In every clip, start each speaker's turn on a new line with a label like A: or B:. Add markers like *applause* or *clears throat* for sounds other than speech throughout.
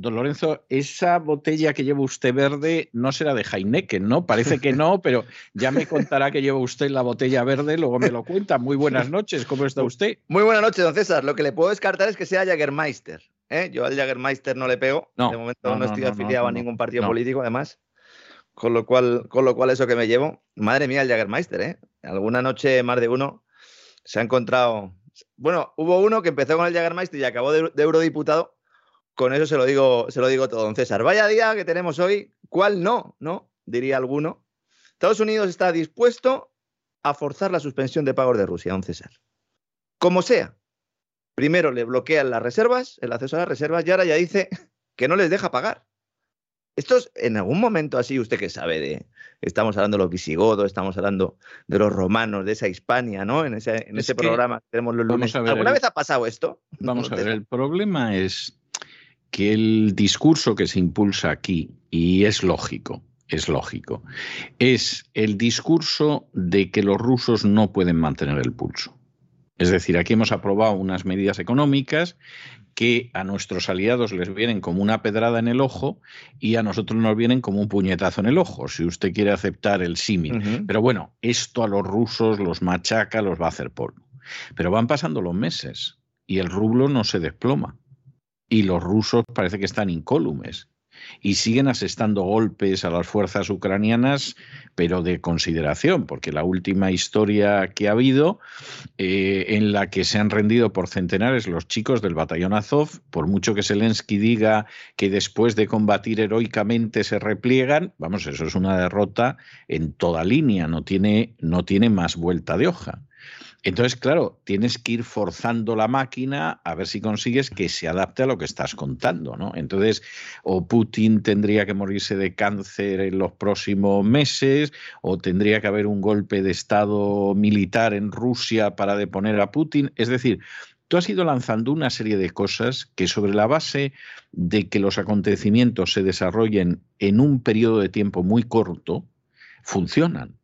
A: Don Lorenzo, esa botella que lleva usted verde no será de Heineken, ¿no? Parece que no, pero ya me contará que lleva usted la botella verde, luego me lo cuenta. Muy buenas noches, ¿cómo está usted?
B: Muy buenas noches, don César. Lo que le puedo descartar es que sea Jagermeister. ¿eh? Yo al Jagermeister no le pego. de momento no, estoy afiliado a ningún partido político, además. Con lo, cual, con lo cual, eso que me llevo. Madre mía, el Jagermeister, ¿eh? Alguna noche más de uno se ha encontrado. Bueno, hubo uno que empezó con el Jagermeister y acabó de eurodiputado con eso se lo digo, se lo digo todo, don César. Vaya día que tenemos hoy, ¿cuál no? ¿No? Diría alguno. Estados Unidos está dispuesto a forzar la suspensión de pagos de Rusia, don César. Como sea. Primero le bloquean las reservas, el acceso a las reservas, y ahora ya dice que no les deja pagar. Esto es en algún momento así, usted que sabe de, estamos hablando de los visigodos, estamos hablando de los romanos, de esa Hispania, ¿no? En ese, en ese programa que tenemos los lunes. ¿Alguna vez ha pasado esto?
A: Vamos a ver, el problema es que el discurso que se impulsa aquí, y es lógico, es lógico, es el discurso de que los rusos no pueden mantener el pulso. Es decir, aquí hemos aprobado unas medidas económicas que a nuestros aliados les vienen como una pedrada en el ojo y a nosotros nos vienen como un puñetazo en el ojo, si usted quiere aceptar el símil. Pero bueno, esto a los rusos los machaca, los va a hacer polvo. Pero van pasando los meses y el rublo no se desploma. Y los rusos parece que están incólumes y siguen asestando golpes a las fuerzas ucranianas, pero de consideración, porque la última historia que ha habido, eh, en la que se han rendido por centenares los chicos del batallón Azov, por mucho que Zelensky diga que después de combatir heroicamente se repliegan, vamos, eso es una derrota en toda línea, no tiene, no tiene más vuelta de hoja. Entonces, claro, tienes que ir forzando la máquina a ver si consigues que se adapte a lo que estás contando, ¿no? Entonces, o Putin tendría que morirse de cáncer en los próximos meses, o tendría que haber un golpe de Estado militar en Rusia para deponer a Putin. Es decir, tú has ido lanzando una serie de cosas que sobre la base de que los acontecimientos se desarrollen en un periodo de tiempo muy corto, funcionan.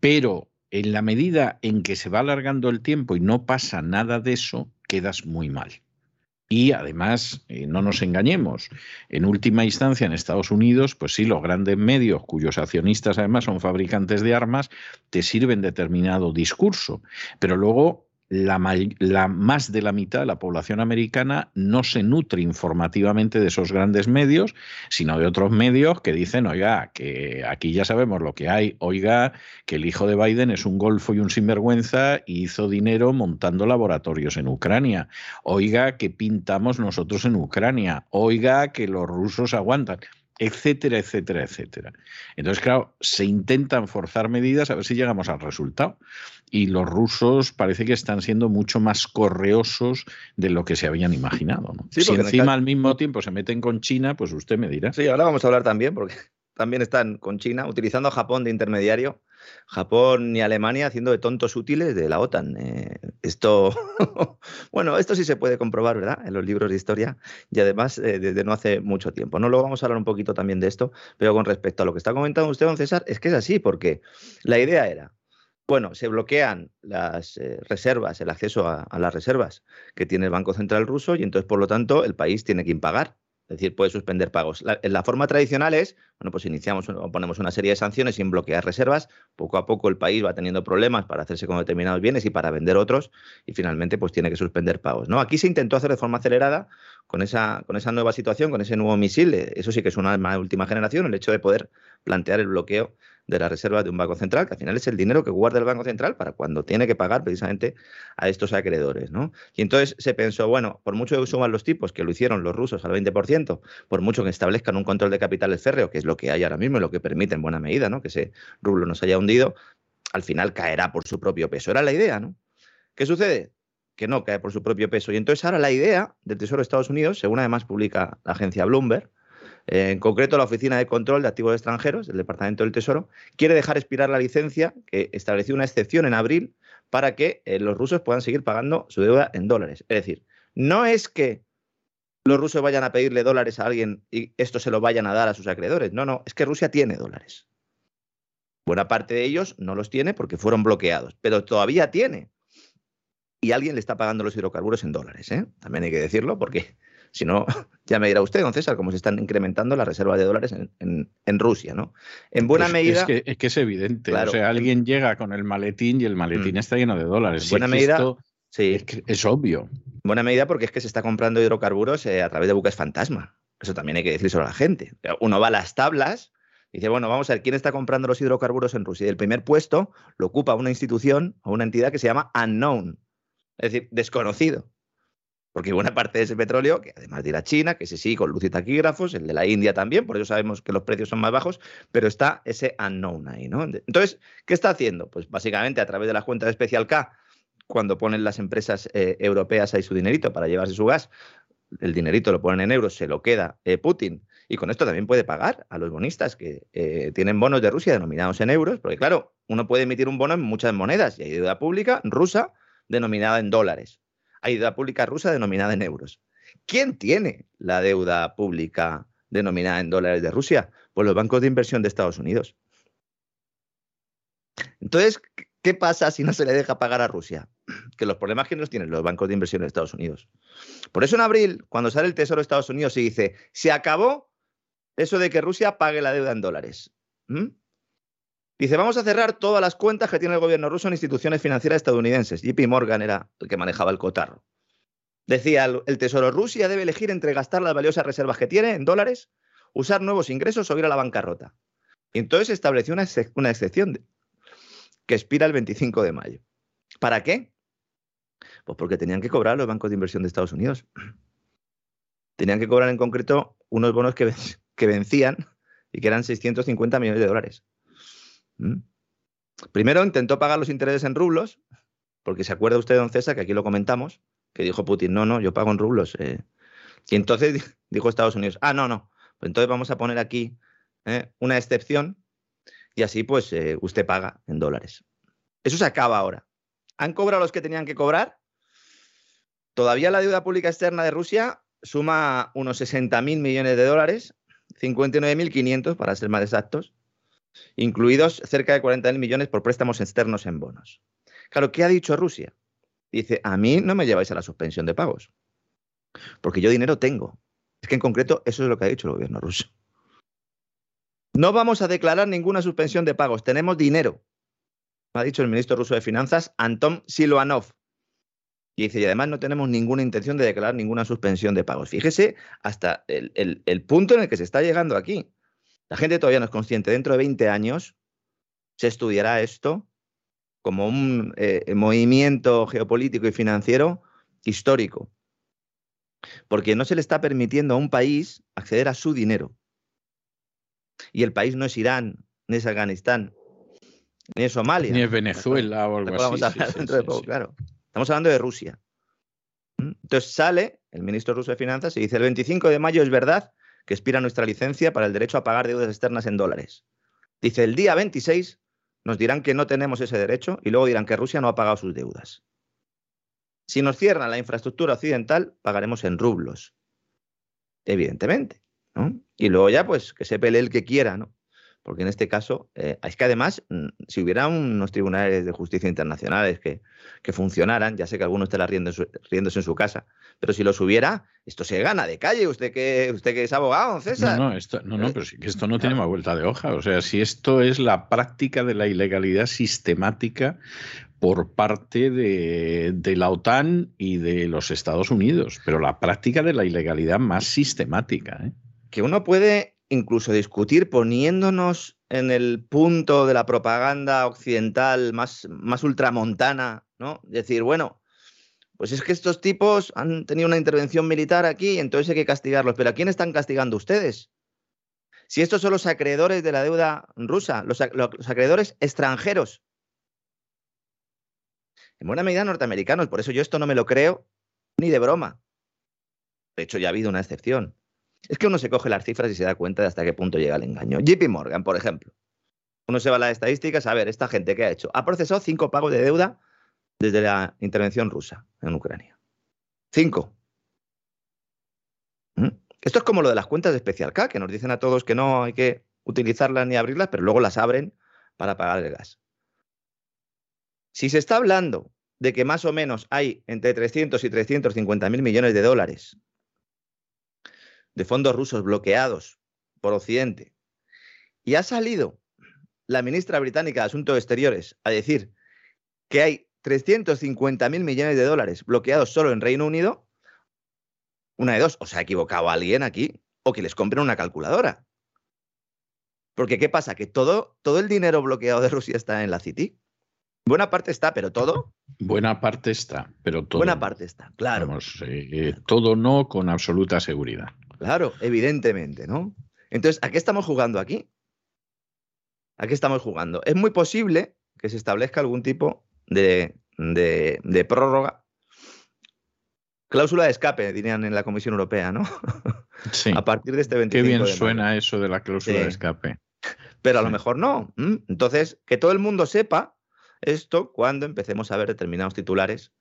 A: Pero en la medida en que se va alargando el tiempo y no pasa nada de eso, quedas muy mal. Y además, eh, no nos engañemos, en última instancia en Estados Unidos, pues sí, los grandes medios, cuyos accionistas además son fabricantes de armas, te sirven determinado discurso. Pero luego la, más de la mitad de la población americana no se nutre informativamente de esos grandes medios, sino de otros medios que dicen, oiga, que aquí ya sabemos lo que hay, oiga, que el hijo de Biden es un golfo y un sinvergüenza y hizo dinero montando laboratorios en Ucrania, oiga, que pintamos nosotros en Ucrania, oiga, que los rusos aguantan etcétera, etcétera, etcétera. Entonces, claro, se intentan forzar medidas a ver si llegamos al resultado. Y los rusos parece que están siendo mucho más correosos de lo que se habían imaginado. si encima al mismo tiempo se meten con China, pues usted me dirá.
B: Sí, ahora vamos a hablar también, porque *laughs* también están con China, utilizando a Japón de intermediario. Japón y Alemania haciendo de tontos útiles de la OTAN. Eh, esto, *laughs* bueno, esto sí se puede comprobar, ¿verdad? En los libros de historia y además eh, desde no hace mucho tiempo. No lo vamos a hablar un poquito también de esto, pero con respecto a lo que está comentando usted, don César, es que es así, porque la idea era, bueno, se bloquean las eh, reservas, el acceso a, a, las reservas que tiene el Banco Central ruso y entonces, por lo tanto, el país tiene que impagar. Es decir, puede suspender pagos. La, la, forma tradicional es, bueno, pues iniciamos ponemos una serie de sanciones sin bloquear reservas. Poco a poco el país va teniendo problemas para hacerse con determinados bienes y para vender otros y finalmente pues tiene que suspender pagos. ¿no? Aquí se intentó hacer de forma acelerada con esa, con esa nueva situación, con ese nuevo misil. Eso sí que es una última generación, el hecho de poder plantear el bloqueo de la reserva de un banco central, que al final es el dinero que guarda el banco central para cuando tiene que pagar precisamente a estos acreedores. ¿no? Y entonces se pensó, bueno, por mucho que suban los tipos, que lo hicieron los rusos al 20%, por mucho que establezcan un control de capitales férreo, que es lo que hay ahora mismo y lo que permite en buena medida ¿no? que ese rublo nos haya hundido, al final caerá por su propio peso. Era la idea, ¿no? ¿Qué sucede? Que no cae por su propio peso. Y entonces ahora la idea del Tesoro de Estados Unidos, según además publica la agencia Bloomberg, en concreto, la Oficina de Control de Activos Extranjeros del Departamento del Tesoro quiere dejar expirar la licencia que estableció una excepción en abril para que eh, los rusos puedan seguir pagando su deuda en dólares. Es decir, no es que los rusos vayan a pedirle dólares a alguien y esto se lo vayan a dar a sus acreedores. No, no, es que Rusia tiene dólares. Buena parte de ellos no los tiene porque fueron bloqueados, pero todavía tiene. Y alguien le está pagando los hidrocarburos en dólares. ¿eh? También hay que decirlo porque si no, *laughs* ya me dirá usted, don César, cómo se están incrementando las reservas de dólares en, Rusia, ¿no? En buena medida.
A: Es que, es evidente. o sea, alguien llega con el maletín y el maletín mm. está lleno de dólares.
B: En buena medida.
A: sí. Es, obvio.
B: En buena medida porque es que se está comprando hidrocarburos eh, a través de buques fantasma. Eso también hay que decirlo a la gente. Uno va a las tablas y dice, bueno, vamos a ver quién está comprando los hidrocarburos en Rusia. Y el primer puesto lo ocupa una institución o una entidad que se llama Unknown, es decir, desconocido. Porque buena parte de ese petróleo, que además de ir a China, que ese sí, con luz y taquígrafos, el de la India también, por eso sabemos que los precios son más bajos, pero está ese unknown ahí, ¿no? Entonces, ¿qué está haciendo? Pues básicamente a través de la cuenta de Special K, cuando ponen las empresas eh, europeas ahí su dinerito para llevarse su gas, el dinerito lo ponen en euros, se lo queda eh, Putin. Y con esto también puede pagar a los bonistas que eh, tienen bonos de Rusia denominados en euros, porque claro, uno puede emitir un bono en muchas monedas y hay deuda pública rusa denominada en dólares deuda pública rusa denominada en euros. ¿Quién tiene la deuda pública denominada en dólares de Rusia? Pues los bancos de inversión de Estados Unidos. Entonces, ¿qué pasa si no se le deja pagar a Rusia? que los problemas que nos tienen los bancos de inversión de Estados Unidos. Por eso en abril, cuando sale el Tesoro de Estados Unidos y dice, se acabó eso de que Rusia pague la deuda en dólares. Dice, vamos a cerrar todas las cuentas que tiene el gobierno ruso en instituciones financieras estadounidenses. JP Morgan era el que manejaba el cotarro. Decía el, Tesoro, Rusia debe elegir entre gastar las valiosas reservas que tiene en dólares, usar nuevos ingresos o ir a la bancarrota. Y entonces estableció una, excepción que expira el 25 de mayo. ¿Para qué? Pues porque tenían que cobrar los bancos de inversión de Estados Unidos. Tenían que cobrar en concreto unos bonos que vencían y que eran 650 millones de dólares. ¿Mm? Primero intentó pagar los intereses en rublos, porque se acuerda usted, don César, que aquí lo comentamos, que dijo Putin, no, no, yo pago en rublos. Eh". Y entonces dijo Estados Unidos, ah, no, no, pues entonces vamos a poner aquí eh, una excepción y así pues eh, usted paga en dólares. Eso se acaba ahora. ¿Han cobrado los que tenían que cobrar? Todavía la deuda pública externa de Rusia suma unos 60.000 millones de dólares, 59.500 para ser más exactos, incluidos cerca de 40.000 millones por préstamos externos en bonos. Claro, ¿qué ha dicho Rusia? Dice, a mí no me lleváis a la suspensión de pagos, porque yo dinero tengo. Es que en concreto eso es lo que ha dicho el gobierno ruso. No vamos a declarar ninguna suspensión de pagos, tenemos dinero, ha dicho el ministro ruso de Finanzas, Anton Silvanov. Y dice, y además no tenemos ninguna intención de declarar ninguna suspensión de pagos. Fíjese hasta el, punto en el que se está llegando aquí. La gente todavía no es consciente. Dentro de 20 años se estudiará esto como un eh, movimiento geopolítico y financiero histórico. Porque no se le está permitiendo a un país acceder a su dinero. Y el país no es Irán, ni es Afganistán, ni es Somalia.
A: Ni es Venezuela o algo así.
B: claro. Estamos hablando de Rusia. ¿Mm? Entonces sale el ministro ruso de Finanzas y dice, el 25 de mayo es verdad que expira nuestra licencia para el derecho a pagar deudas externas en dólares. Dice, el día 26 nos dirán que no tenemos ese derecho y luego dirán que Rusia no ha pagado sus deudas. Si nos cierran la infraestructura occidental, pagaremos en rublos. Evidentemente. Y luego ya, pues, que se pelee el que quiera, ¿no? Porque en este caso, eh, es que además, mm, si hubiera unos tribunales de justicia internacionales que, que funcionaran, ya sé que algunos están riéndose, riéndose en su casa, pero si los hubiera, esto se gana de calle. Usted que, usted que es abogado, César.
A: No, no, esto, no, no, pero que esto no tiene más vuelta de hoja. O sea, si esto es la práctica de la ilegalidad sistemática por parte de, de, la OTAN y de los Estados Unidos, pero la práctica de la ilegalidad más sistemática. ¿eh?
B: que uno puede incluso discutir poniéndonos en el punto de la propaganda occidental más, más ultramontana, ¿no? Decir, bueno, pues es que estos tipos han tenido una intervención militar aquí, entonces hay que castigarlos. Pero ¿a quién están castigando ustedes? Si estos son los acreedores de la deuda rusa, los, los acreedores extranjeros. En buena medida norteamericanos, por eso yo esto no me lo creo ni de broma. De hecho, ya ha habido una excepción. Es que uno se coge las cifras y se da cuenta de hasta qué punto llega el engaño. JP Morgan, por ejemplo. Uno se va a las estadísticas, a ver, esta gente que ha hecho. Ha procesado cinco pagos de deuda desde la intervención rusa en Ucrania. Cinco. ¿Mm? Esto es como lo de las cuentas de Especial K, que nos dicen a todos que no hay que utilizarlas ni abrirlas, pero luego las abren para pagar el gas. Si se está hablando de que más o menos hay entre 300 y 350 mil millones de dólares de fondos rusos bloqueados por Occidente. Y ha salido la ministra británica de Asuntos Exteriores a decir que hay 350 mil millones de dólares bloqueados solo en Reino Unido. Una de dos, o se ha equivocado alguien aquí, o que les compren una calculadora. Porque ¿qué pasa? Que todo, todo el dinero bloqueado de Rusia está en la City. Buena parte está, pero todo.
A: Buena parte está, pero todo.
B: Buena parte está, claro.
A: Eh, todo no con absoluta seguridad.
B: Claro, evidentemente, ¿no? Entonces, ¿a qué estamos jugando aquí? ¿A qué estamos jugando? Es muy posible que se establezca algún tipo de, prórroga. Cláusula de escape, dirían en la Comisión Europea, ¿no? *laughs*
A: Sí.
B: a partir de este 25
A: Qué bien suena eso de la cláusula de escape.
B: Pero a lo mejor no. Entonces, que todo el mundo sepa esto cuando empecemos a ver determinados titulares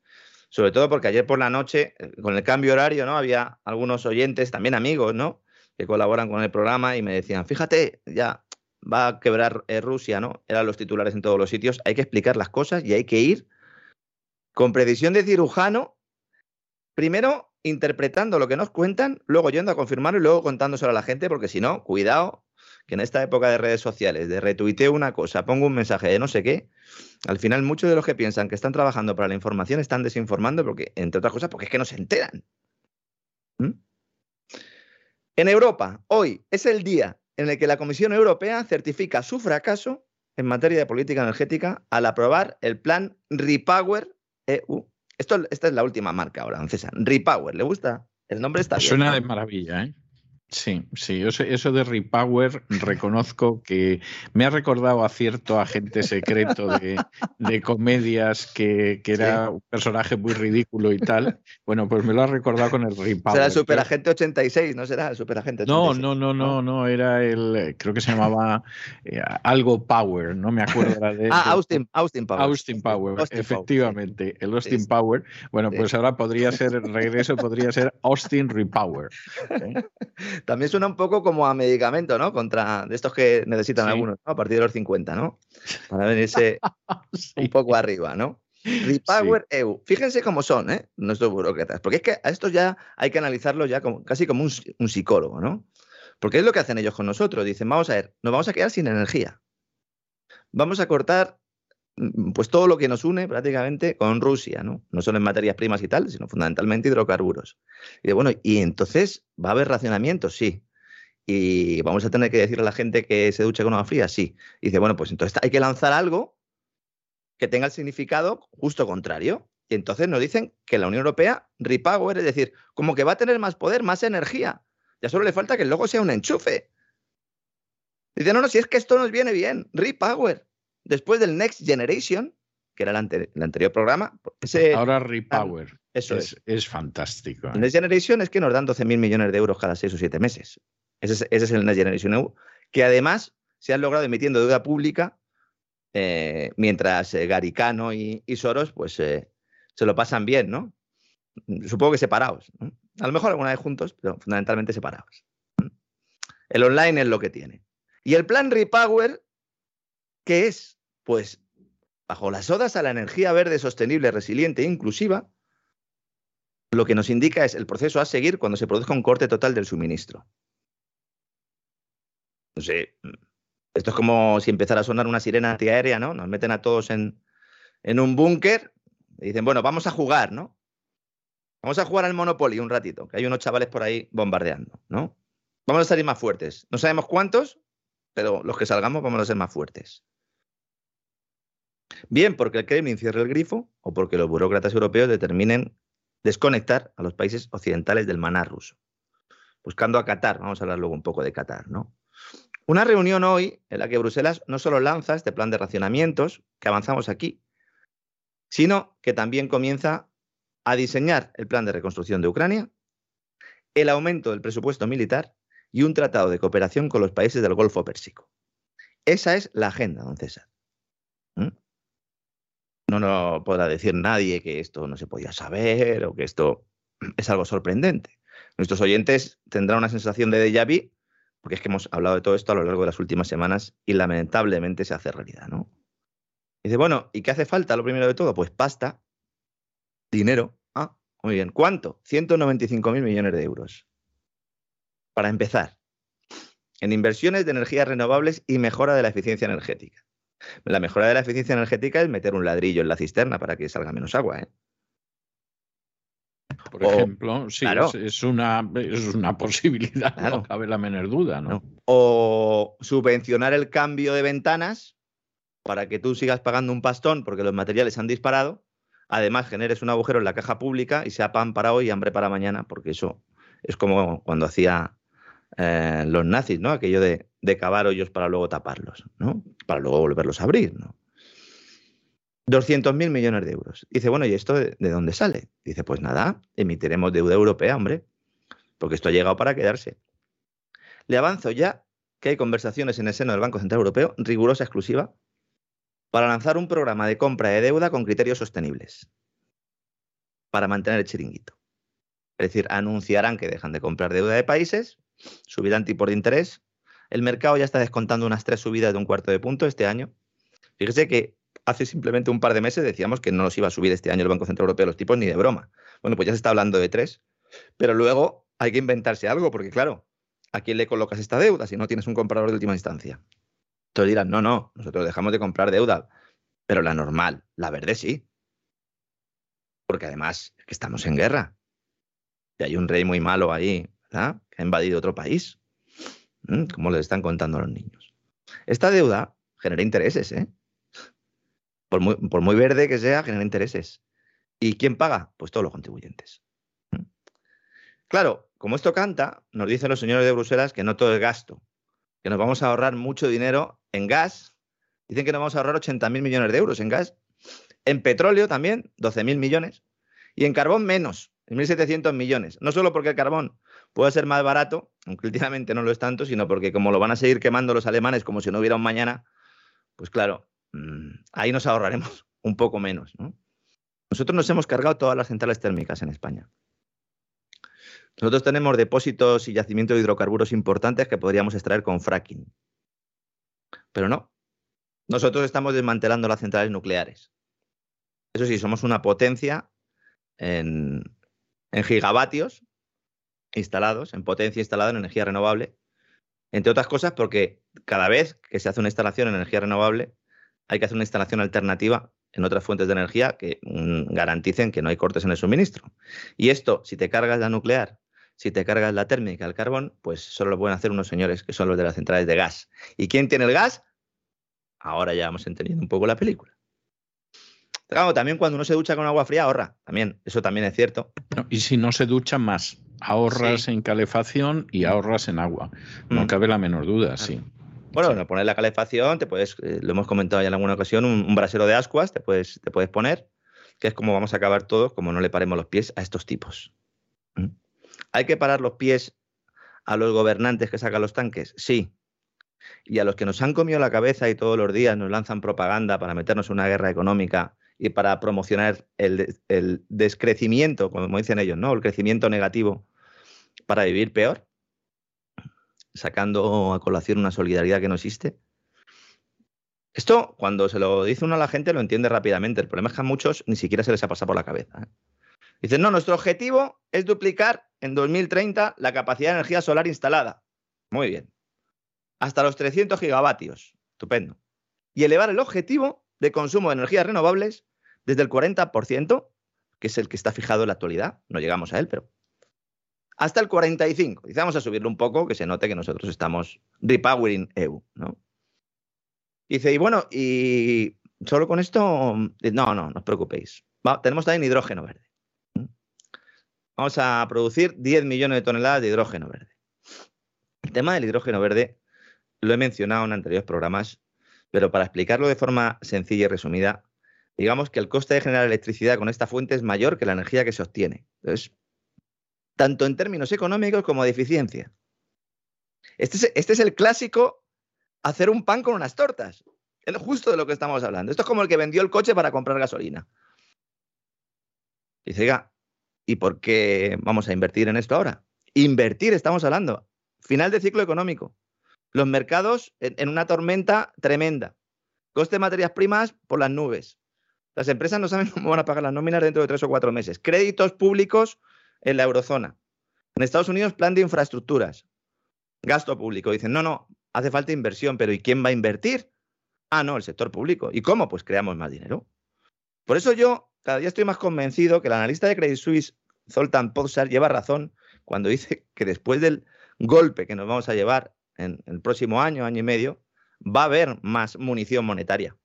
B: sobre todo porque ayer por la noche, eh, con el cambio horario, ¿no? Había algunos oyentes, también amigos, ¿no? Que colaboran con el programa y me decían, fíjate, ya va a quebrar eh, Rusia, ¿no? Eran los titulares en todos los sitios. Hay que explicar las cosas y hay que ir con precisión de cirujano, primero interpretando lo que nos cuentan, luego yendo a confirmarlo y luego contándoselo a la gente, porque si no, cuidado, que en esta época de redes sociales, de retuiteo una cosa, pongo un mensaje de no sé qué, al final muchos de los que piensan que están trabajando para la información están desinformando porque, entre otras cosas, porque es que no se enteran. ¿Mm? En Europa, hoy es el día en el que la Comisión Europea certifica su fracaso en materia de política energética al aprobar el plan Repower EU esto, esta es la última marca ahora, César. Repower, ¿le gusta? El nombre está
A: bien. Suena de maravilla, ¿eh? Sí, sí, eso, de Repower reconozco que me ha recordado a cierto agente secreto de, comedias que, era un personaje muy ridículo y tal. Bueno, pues me lo ha recordado con el Repower.
B: Será el Superagente 86, ¿no será el Superagente 86?
A: No, no, no, no, no, era el, creo que se llamaba eh, algo Power, no me acuerdo de...
B: ah, Austin, Austin Power.
A: Austin Power, efectivamente, el Austin Power. Bueno, pues ahora podría ser, el regreso podría ser Austin Repower. *laughs*
B: También suena un poco como a medicamento, ¿no? Contra de estos que necesitan algunos, ¿no? A partir de los 50, ¿no? Para venirse *laughs* un poco arriba, ¿no? Repower EU. Fíjense cómo son, ¿eh? Nuestros burócratas. Porque es que a estos ya hay que analizarlo ya como, casi como un, un psicólogo, ¿no? Porque es lo que hacen ellos con nosotros. Dicen, vamos a ver, nos vamos a quedar sin energía. Vamos a cortar pues todo lo que nos une prácticamente con Rusia, ¿no? No solo en materias primas y tal, sino fundamentalmente hidrocarburos. Y bueno, y entonces va a haber racionamiento, sí. Y vamos a tener que decirle a la gente que se duche con agua fría, sí. Y dice, bueno, pues entonces hay que lanzar algo que tenga el significado justo contrario. Y entonces nos dicen que la Unión Europea, repower, es decir, como que va a tener más poder, más energía. Ya solo le falta que el logo sea un enchufe. Dice, no, no, si es que esto nos viene bien, repower. Después del Next Generation, que era el, anterior programa.
A: Ahora Repower. Eso es, es. fantástico.
B: El ¿eh? Next Generation es que nos dan 12.000 millones de euros cada 6 o 7 meses. Ese es, el Next Generation EU, que además se han logrado emitiendo deuda pública eh, mientras eh, Garicano y, Soros pues se lo pasan bien, ¿no? Supongo que separados. A lo mejor alguna vez juntos, pero fundamentalmente separados. El online es lo que tiene. Y el plan Repower, ¿qué es? Pues bajo las odas a la energía verde sostenible, resiliente e inclusiva, lo que nos indica es el proceso a seguir cuando se produzca un corte total del suministro. No sé, esto es como si empezara a sonar una sirena antiaérea, ¿no? Nos meten a todos en, en un búnker y dicen, bueno, vamos a jugar, ¿no? Vamos a jugar al Monopoly un ratito, que hay unos chavales por ahí bombardeando, ¿no? Vamos a salir más fuertes. No sabemos cuántos, pero los que salgamos vamos a ser más fuertes. Bien porque el Kremlin cierre el grifo o porque los burócratas europeos determinen desconectar a los países occidentales del maná ruso. Buscando a Qatar, vamos a hablar luego un poco de Qatar, ¿no? Una reunión hoy en la que Bruselas no solo lanza este plan de racionamientos que avanzamos aquí, sino que también comienza a diseñar el plan de reconstrucción de Ucrania, el aumento del presupuesto militar y un tratado de cooperación con los países del Golfo Pérsico. Esa es la agenda, don César. No nos podrá decir nadie que esto no se podía saber o que esto *clears throat* es algo sorprendente. Nuestros oyentes tendrán una sensación de déjà vu, porque es que hemos hablado de todo esto a lo largo de las últimas semanas y lamentablemente se hace realidad, ¿no? Dice, bueno, ¿y qué hace falta lo primero de todo? Pues pasta, dinero. Ah, muy bien. ¿Cuánto? 195 mil millones de euros. Para empezar, en inversiones de energías renovables y mejora de la eficiencia energética. La mejora de la eficiencia energética es meter un ladrillo en la cisterna para que salga menos agua. ¿eh?
A: Por ejemplo, sí, es, una, es una posibilidad, no cabe la menor duda. ¿no?
B: O subvencionar el cambio de ventanas para que tú sigas pagando un pastón porque los materiales han disparado. Además, generes un agujero en la caja pública y sea pan para hoy y hambre para mañana, porque eso es como cuando hacía eh, los nazis, ¿no? Aquello de, de, cavar hoyos para luego taparlos, ¿no? Para luego volverlos a abrir, ¿no? 200.000 millones de euros. Dice, bueno, ¿y esto de, dónde sale? Dice, pues nada, emitiremos deuda europea, hombre, porque esto ha llegado para quedarse. Le avanzo ya que hay conversaciones en el seno del Banco Central Europeo, rigurosa exclusiva, para lanzar un programa de compra de deuda con criterios sostenibles, para mantener el chiringuito. Es decir, anunciarán que dejan de comprar deuda de países subirán tipos de interés. El mercado ya está descontando unas tres subidas de un cuarto de punto este año. Fíjese que hace simplemente un par de meses decíamos que no nos iba a subir este año el Banco Central Europeo los tipos ni de broma. Bueno, pues ya se está hablando de tres, pero luego hay que inventarse algo, porque claro, ¿a quién le colocas esta deuda si no tienes un comprador de última instancia? Entonces dirán, no, no, nosotros dejamos de comprar deuda, pero la normal, la verde sí. Porque además es que estamos en guerra. Y hay un rey muy malo ahí, ¿verdad? Que ha invadido otro país. ¿Mm? Como les están contando a los niños. Esta deuda genera intereses, ¿eh? Por muy, por muy verde que sea, genera intereses. ¿Y quién paga? Pues todos los contribuyentes. ¿Mm? Claro, como esto canta, nos dicen los señores de Bruselas que no todo es gasto, que nos vamos a ahorrar mucho dinero en gas. Dicen que nos vamos a ahorrar 80.000 millones de euros en gas. En petróleo también, 12.000 millones. Y en carbón menos, 1.700 millones. No solo porque el carbón puede ser más barato, aunque últimamente no lo es tanto, sino porque como lo van a seguir quemando los alemanes como si no hubiera un mañana, pues claro, mm, ahí nos ahorraremos *laughs* un poco menos. Nosotros nos hemos cargado todas las centrales térmicas en España. Nosotros tenemos depósitos y yacimientos de hidrocarburos importantes que podríamos extraer con fracking. Pero no. Nosotros estamos desmantelando las centrales nucleares. Eso sí, somos una potencia en, gigavatios instalados, en potencia instalada en energía renovable. Entre otras cosas porque cada vez que se hace una instalación en energía renovable, hay que hacer una instalación alternativa en otras fuentes de energía que mm, garanticen que no hay cortes en el suministro. Y esto, si te cargas la nuclear, si te cargas la térmica, el carbón, pues solo lo pueden hacer unos señores que son los de las centrales de gas. ¿Y quién tiene el gas? Ahora ya vamos entendiendo un poco la película. También cuando uno se ducha con agua fría ahorra, también, eso también es cierto.
A: y si no se ducha más, ahorras en calefacción y ahorras en agua. No mm. cabe la menor duda, sí.
B: Bueno, sí. poner la calefacción, te puedes, eh, lo hemos comentado ya en alguna ocasión, un, brasero de ascuas te puedes, te puedes poner, que es como vamos a acabar todos, como no le paremos los pies a estos tipos. ¿Mm? ¿Hay que parar los pies a los gobernantes que sacan los tanques? Sí. Y a los que nos han comido la cabeza y todos los días nos lanzan propaganda para meternos en una guerra económica y para promocionar el, descrecimiento, como dicen ellos, ¿no? El crecimiento negativo para vivir peor, sacando a colación una solidaridad que no existe. Esto, cuando se lo dice uno a la gente, lo entiende rápidamente. El problema es que a muchos ni siquiera se les ha pasado por la cabeza. ¿eh? Dicen, no, nuestro objetivo es duplicar en 2030 la capacidad de energía solar instalada. Muy bien. Hasta los 300 gigavatios. Estupendo. Y elevar el objetivo de consumo de energías renovables desde el 40%, que es el que está fijado en la actualidad, no llegamos a él, pero hasta el 45%. Dice, vamos a subirlo un poco, que se note que nosotros estamos repowering EU, ¿no? Dice, y bueno, y solo con esto, no, no, no os preocupéis. tenemos también hidrógeno verde. Vamos a producir 10 millones de toneladas de hidrógeno verde. El tema del hidrógeno verde lo he mencionado en anteriores programas pero para explicarlo de forma sencilla y resumida, digamos que el coste de generar electricidad con esta fuente es mayor que la energía que se obtiene. Entonces, tanto en términos económicos como de eficiencia. Este es, este es el clásico hacer un pan con unas tortas. Es justo de lo que estamos hablando. Esto es como el que vendió el coche para comprar gasolina. Dice, ¿y por qué vamos a invertir en esto ahora? Invertir, estamos hablando. Final de ciclo económico los mercados en, una tormenta tremenda. Coste de materias primas por las nubes. Las empresas no saben *laughs* cómo van a pagar las nóminas dentro de tres o cuatro meses. Créditos públicos en la eurozona. En Estados Unidos, plan de infraestructuras. Gasto público. Dicen, no, no, hace falta inversión, pero ¿y quién va a invertir? Ah, no, el sector público. ¿Y cómo? Pues creamos más dinero. Por eso yo cada día estoy más convencido que el analista de Credit Suisse, Zoltan Pozsar, lleva razón cuando dice *laughs* que después del golpe que nos vamos a llevar en el próximo año, año y medio, va a haber más munición monetaria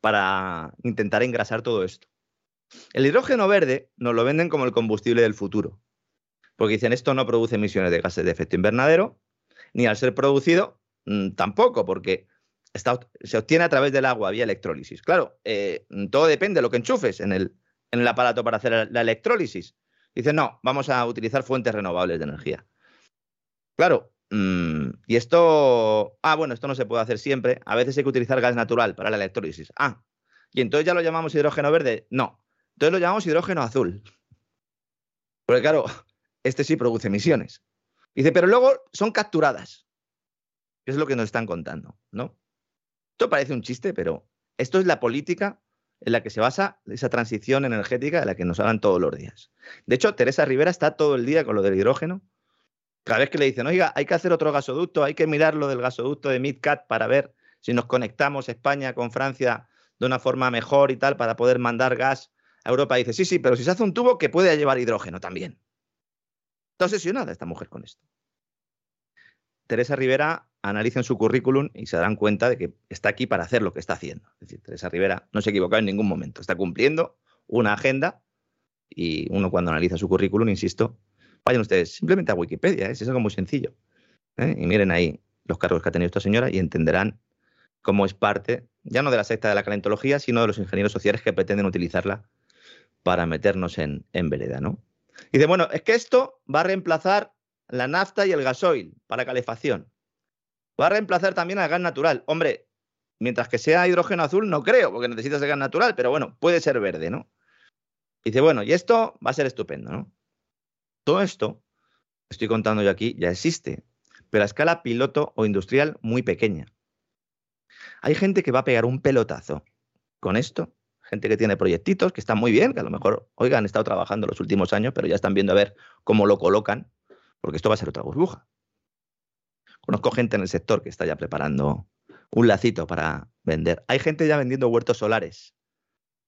B: para intentar engrasar todo esto. El hidrógeno verde nos lo venden como el combustible del futuro, porque dicen esto no produce emisiones de gases de efecto invernadero, ni al ser producido mm, tampoco, porque se obtiene a través del agua vía electrólisis. Claro, eh, todo depende de lo que enchufes en el, en el aparato para hacer la electrólisis. Dicen, no, vamos a utilizar fuentes renovables de energía. Claro, y esto, ah, bueno, esto no se puede hacer siempre. A veces hay que utilizar gas natural para la electrólisis. Ah, y entonces ya lo llamamos hidrógeno verde. No, entonces lo llamamos hidrógeno azul. Porque claro, *laughs* este sí produce emisiones. Dice, pero luego son capturadas. es lo que nos están contando, ¿no? Esto parece un chiste, pero Esto es la política en la que se basa esa transición energética de la que nos hablan todos los días. De hecho, Teresa Rivera está todo el día con lo del hidrógeno. Cada vez que le dicen, oiga, hay que hacer otro gasoducto, hay que mirar lo del gasoducto de MidCat para ver si nos conectamos España con Francia de una forma mejor y tal para poder mandar gas a Europa. dice, sí, sí, pero si se hace un tubo que puede llevar hidrógeno también. Está obsesionada esta mujer con esto. Teresa Rivera analicen su currículum y se darán cuenta de que está aquí para hacer lo que está haciendo. Es decir, Teresa Rivera no se ha equivocado en ningún momento. Está cumpliendo una agenda y uno cuando analiza su currículum, insisto, vayan ustedes simplemente a Wikipedia, ¿eh? es algo muy sencillo. ¿eh? Y miren ahí los cargos que ha tenido esta señora y entenderán cómo es parte, ya no de la secta de la calentología, sino de los ingenieros sociales que pretenden utilizarla para meternos en, en vereda, ¿no? Dice, bueno, es que esto va a reemplazar la nafta y el gasoil para calefacción. Va a reemplazar también al gas natural. Hombre, mientras que sea hidrógeno azul, no creo, porque necesitas el gas natural, pero bueno, puede ser verde, ¿no? dice, bueno, y esto va a ser estupendo, ¿no? Todo esto, estoy contando yo aquí, ya existe, pero a escala piloto o industrial muy pequeña. Hay gente que va a pegar un pelotazo con esto, gente que tiene proyectitos, que están muy bien, que a lo mejor, oigan, han estado trabajando los últimos años, pero ya están viendo a ver cómo lo colocan, porque esto va a ser otra burbuja. Conozco gente en el sector que está ya preparando un lacito para vender. Hay gente ya vendiendo huertos solares.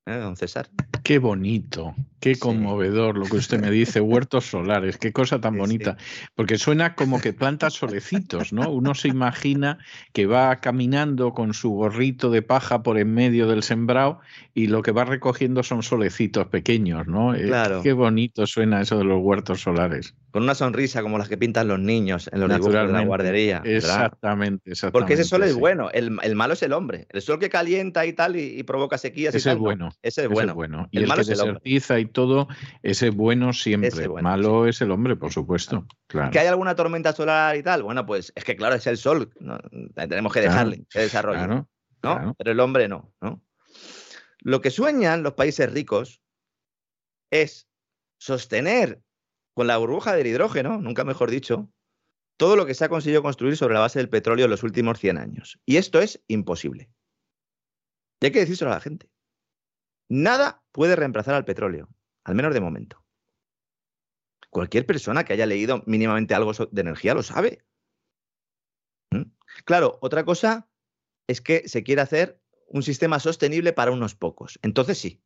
B: ¿Eh, don César?
A: Qué bonito, qué conmovedor lo que usted me dice, *laughs* huertos solares, qué cosa tan bonita, porque suena como que planta solecitos, ¿no? Uno se imagina que va caminando con su gorrito de paja por en medio del sembrado y lo que va recogiendo son solecitos pequeños, ¿no? Eh, claro. qué bonito suena eso de los huertos solares.
B: Con una sonrisa como las que pintan los niños en los dibujos de la guardería.
A: Exactamente, exactamente.
B: Porque ese sol es bueno, el, malo es el hombre. El sol que calienta y tal y, provoca sequías
A: ese
B: Es
A: bueno.
B: Ese es bueno.
A: bueno. Y el, malo que es desertiza y todo, ese bueno siempre. Ese malo es el hombre, por supuesto. Claro.
B: ¿Que hay alguna tormenta solar y tal? Bueno, pues es que claro, es el sol. tenemos que dejarle que desarrolle. ¿no? Pero el hombre no, no. Lo que sueñan los países ricos es sostener con la burbuja del hidrógeno, nunca mejor dicho, todo lo que se ha conseguido construir sobre la base del petróleo en los últimos 100 años. Y esto es imposible. Y hay que decírselo a la gente. Nada puede reemplazar al petróleo, al menos de momento. Cualquier persona que haya leído mínimamente algo de energía lo sabe. ¿Mm? Claro, otra cosa es que se quiere hacer un sistema sostenible para unos pocos. Entonces sí.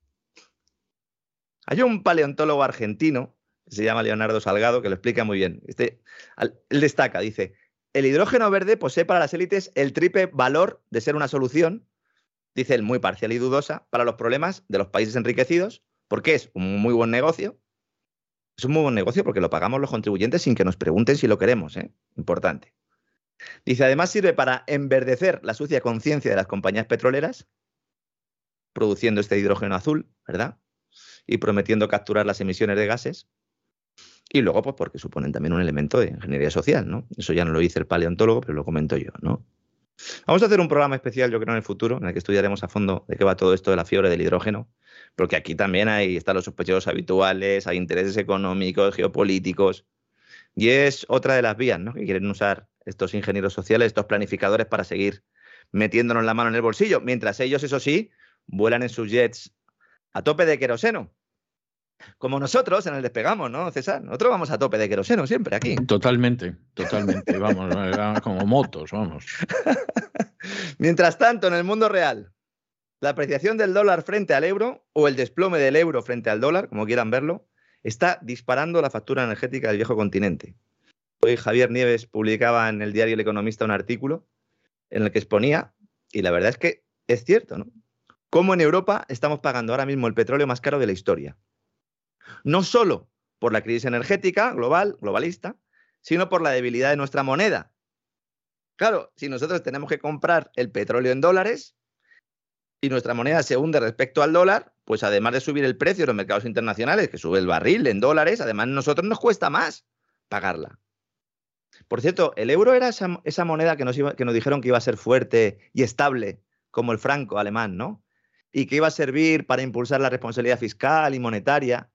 B: Hay un paleontólogo argentino, se llama Leonardo Salgado, que lo explica muy bien. Este, él destaca, dice, el hidrógeno verde posee para las élites el triple valor de ser una solución dice él, muy parcial y dudosa para los problemas de los países enriquecidos, porque es un muy buen negocio. Es un muy buen negocio porque lo pagamos los contribuyentes sin que nos pregunten si lo queremos. ¿eh? Importante. Dice, además sirve para enverdecer la sucia conciencia de las compañías petroleras, produciendo este hidrógeno azul, ¿verdad? Y prometiendo capturar las emisiones de gases. Y luego, pues porque suponen también un elemento de ingeniería social, ¿no? Eso ya no lo dice el paleontólogo, pero lo comento yo, ¿no? Vamos a hacer un programa especial, yo creo, en el futuro, en el que estudiaremos a fondo de qué va todo esto de la fiebre del hidrógeno, porque aquí también hay, están los sospechosos habituales, hay intereses económicos, geopolíticos, y es otra de las vías ¿no? que quieren usar estos ingenieros sociales, estos planificadores para seguir metiéndonos la mano en el bolsillo, mientras ellos, eso sí, vuelan en sus jets a tope de queroseno. Como nosotros en el despegamos, ¿no, César? Nosotros vamos a tope de queroseno siempre aquí.
A: Totalmente, totalmente. vamos, *laughs* como motos, vamos.
B: Mientras tanto, en el mundo real, la apreciación del dólar frente al euro o el desplome del euro frente al dólar, como quieran verlo, está disparando la factura energética del viejo continente. Hoy Javier Nieves publicaba en el diario El Economista un artículo en el que exponía, y la verdad es que es cierto, ¿no? Cómo en Europa estamos pagando ahora mismo el petróleo más caro de la historia no solo por la crisis energética global, globalista, sino por la debilidad de nuestra moneda. Claro, si nosotros tenemos que comprar el petróleo en dólares y nuestra moneda se hunde respecto al dólar, pues además de subir el precio en los mercados internacionales, que sube el barril en dólares, además a nosotros nos cuesta más pagarla. Por cierto, el euro era esa, moneda que nos, que nos dijeron que iba a ser fuerte y estable, como el franco alemán, ¿no? Y que iba a servir para impulsar la responsabilidad fiscal y monetaria.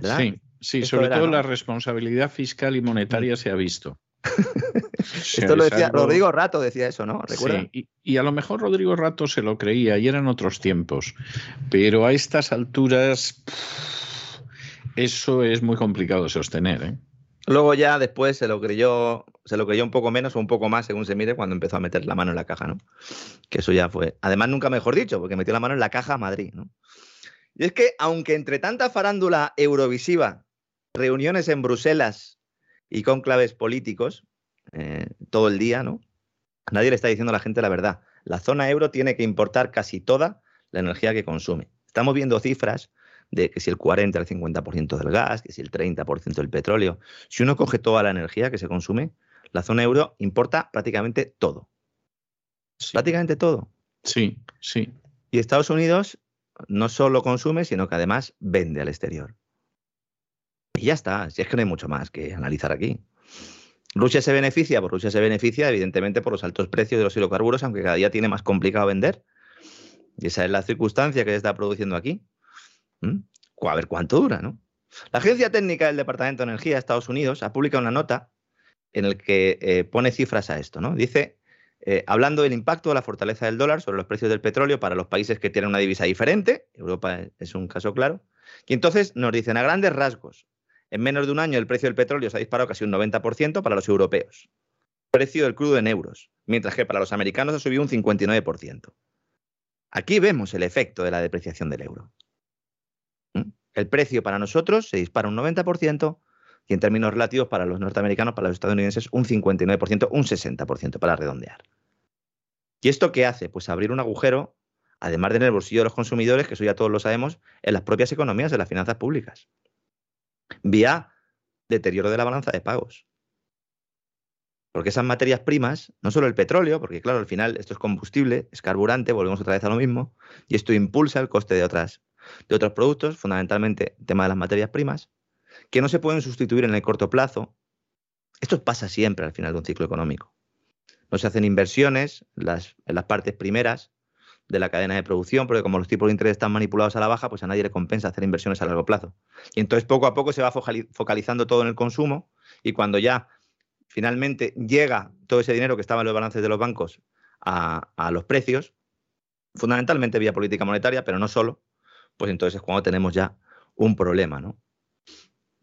A: Sí, sí sobre todo la responsabilidad fiscal y monetaria se ha visto. *laughs*
B: Esto lo decía Rodrigo Rato, decía eso, ¿no?
A: ¿Recuerda? Sí, y, a lo mejor Rodrigo Rato se lo creía y eran otros tiempos. Pero a estas alturas, eso es muy complicado de sostener, ¿eh?
B: Luego ya después se lo creyó, se lo creyó un poco menos o un poco más, según se mire, cuando empezó a meter la mano en la caja, ¿no? Que eso ya fue. Además, nunca mejor dicho, porque metió la mano en la caja a Madrid, ¿no? Y es que, aunque entre tanta farándula eurovisiva, reuniones en Bruselas y conclaves políticos, eh, todo el día, ¿no? Nadie le está diciendo a la gente la verdad. La zona euro tiene que importar casi toda la energía que consume. Estamos viendo cifras de que si el 40 el 50% del gas, que si el 30% del petróleo. Si uno coge toda la energía que se consume, la zona euro importa prácticamente todo. Prácticamente todo.
A: Sí, sí.
B: Y Estados Unidos no solo consume, sino que además vende al exterior. Y ya está, si es que no hay mucho más que analizar aquí. Rusia se beneficia, pues Rusia se beneficia evidentemente por los altos precios de los hidrocarburos, aunque cada día tiene más complicado vender. Y esa es la circunstancia que se está produciendo aquí. ¿Mm? A ver cuánto dura, ¿no? La Agencia Técnica del Departamento de Energía de Estados Unidos ha publicado una nota en la que eh, pone cifras a esto, ¿no? Dice eh, hablando del impacto de la fortaleza del dólar sobre los precios del petróleo para los países que tienen una divisa diferente, Europa es un caso claro, y entonces nos dicen a grandes rasgos, en menos de un año el precio del petróleo se ha disparado casi un 90% para los europeos, precio del crudo en euros, mientras que para los americanos ha subido un 59%. Aquí vemos el efecto de la depreciación del euro. ¿Mm? El precio para nosotros se dispara un 90%, y en términos relativos para los norteamericanos, para los estadounidenses, un 59%, un 60% para redondear. ¿Y esto qué hace? Pues abrir un agujero, además de en el bolsillo de los consumidores, que eso ya todos lo sabemos, en las propias economías de las finanzas públicas, vía deterioro de la balanza de pagos. Porque esas materias primas, no solo el petróleo, porque claro, al final esto es combustible, es carburante, volvemos otra vez a lo mismo, y esto impulsa el coste de, otras, de otros productos, fundamentalmente el tema de las materias primas, que no se pueden sustituir en el corto plazo. Esto pasa siempre al final de un ciclo económico. No se hacen inversiones en las, partes primeras de la cadena de producción, porque como los tipos de interés están manipulados a la baja, pues a nadie le compensa hacer inversiones a largo plazo. Y entonces poco a poco se va focalizando todo en el consumo y cuando ya finalmente llega todo ese dinero que estaba en los balances de los bancos a, a los precios, fundamentalmente vía política monetaria, pero no solo, pues entonces es cuando tenemos ya un problema, ¿no?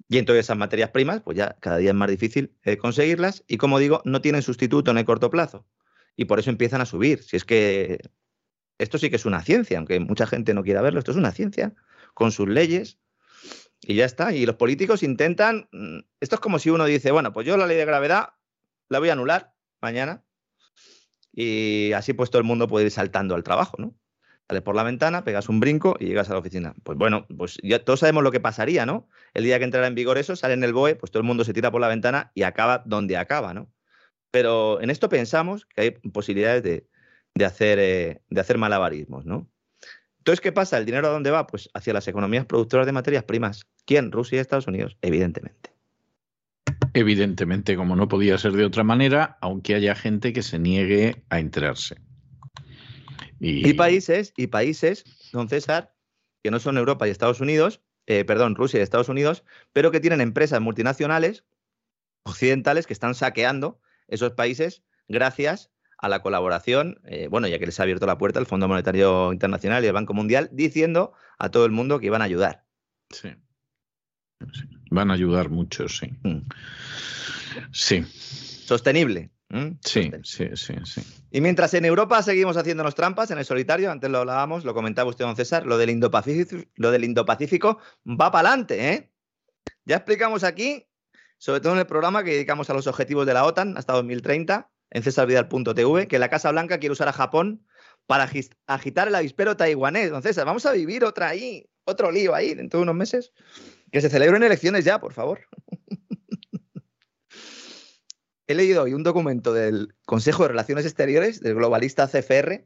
B: Y entonces esas materias primas, pues ya cada día es más difícil eh, conseguirlas y como digo, no tienen sustituto en el corto plazo. Y por eso empiezan a subir. Si es que esto sí que es una ciencia, aunque mucha gente no quiera verlo, esto es una ciencia con sus leyes y ya está. Y los políticos intentan, mm, esto es como si uno dice, bueno, pues yo la ley de gravedad la voy a anular mañana y así pues todo el mundo puede ir saltando al trabajo, ¿no? Sales por la ventana, pegas un brinco y llegas a la oficina. Pues bueno, pues ya todos sabemos lo que pasaría, ¿no? El día que entrara en vigor eso, sale en el BOE, pues todo el mundo se tira por la ventana y acaba donde acaba, ¿no? Pero en esto pensamos que hay posibilidades de, hacer, eh, de hacer malabarismos, ¿no? Entonces, ¿qué pasa? ¿El dinero a dónde va? Pues hacia las economías productoras de materias primas. ¿Quién? Rusia y Estados Unidos, evidentemente.
A: Evidentemente, como no podía ser de otra manera, aunque haya gente que se niegue a enterarse.
B: Y... países, y países, don César, que no son Europa y Estados Unidos, eh, perdón, Rusia y Estados Unidos, pero que tienen empresas multinacionales occidentales que están saqueando esos países gracias a la colaboración, eh, bueno, ya que les ha abierto la puerta el Fondo Monetario Internacional y el Banco Mundial, diciendo a todo el mundo que iban a ayudar.
A: Sí. Van a ayudar mucho, sí. Mm. Sí.
B: Sostenible.
A: ¿Mm? Sí, sí, sí, sí.
B: Y mientras en Europa seguimos haciéndonos trampas en el solitario, antes lo hablábamos, lo comentaba usted, don César, lo del Indo-Pacífico, lo del Indo-Pacífico va para adelante, ¿eh? Ya explicamos aquí, sobre todo en el programa que dedicamos a los objetivos de la OTAN hasta 2030, en cesarvidal.tv, que la Casa Blanca quiere usar a Japón para agitar el avispero taiwanés. Entonces, vamos a vivir otra ahí, otro lío ahí dentro de unos meses. Que se celebren elecciones ya, por favor. *laughs* he leído hoy un documento del Consejo de Relaciones Exteriores, del globalista CFR,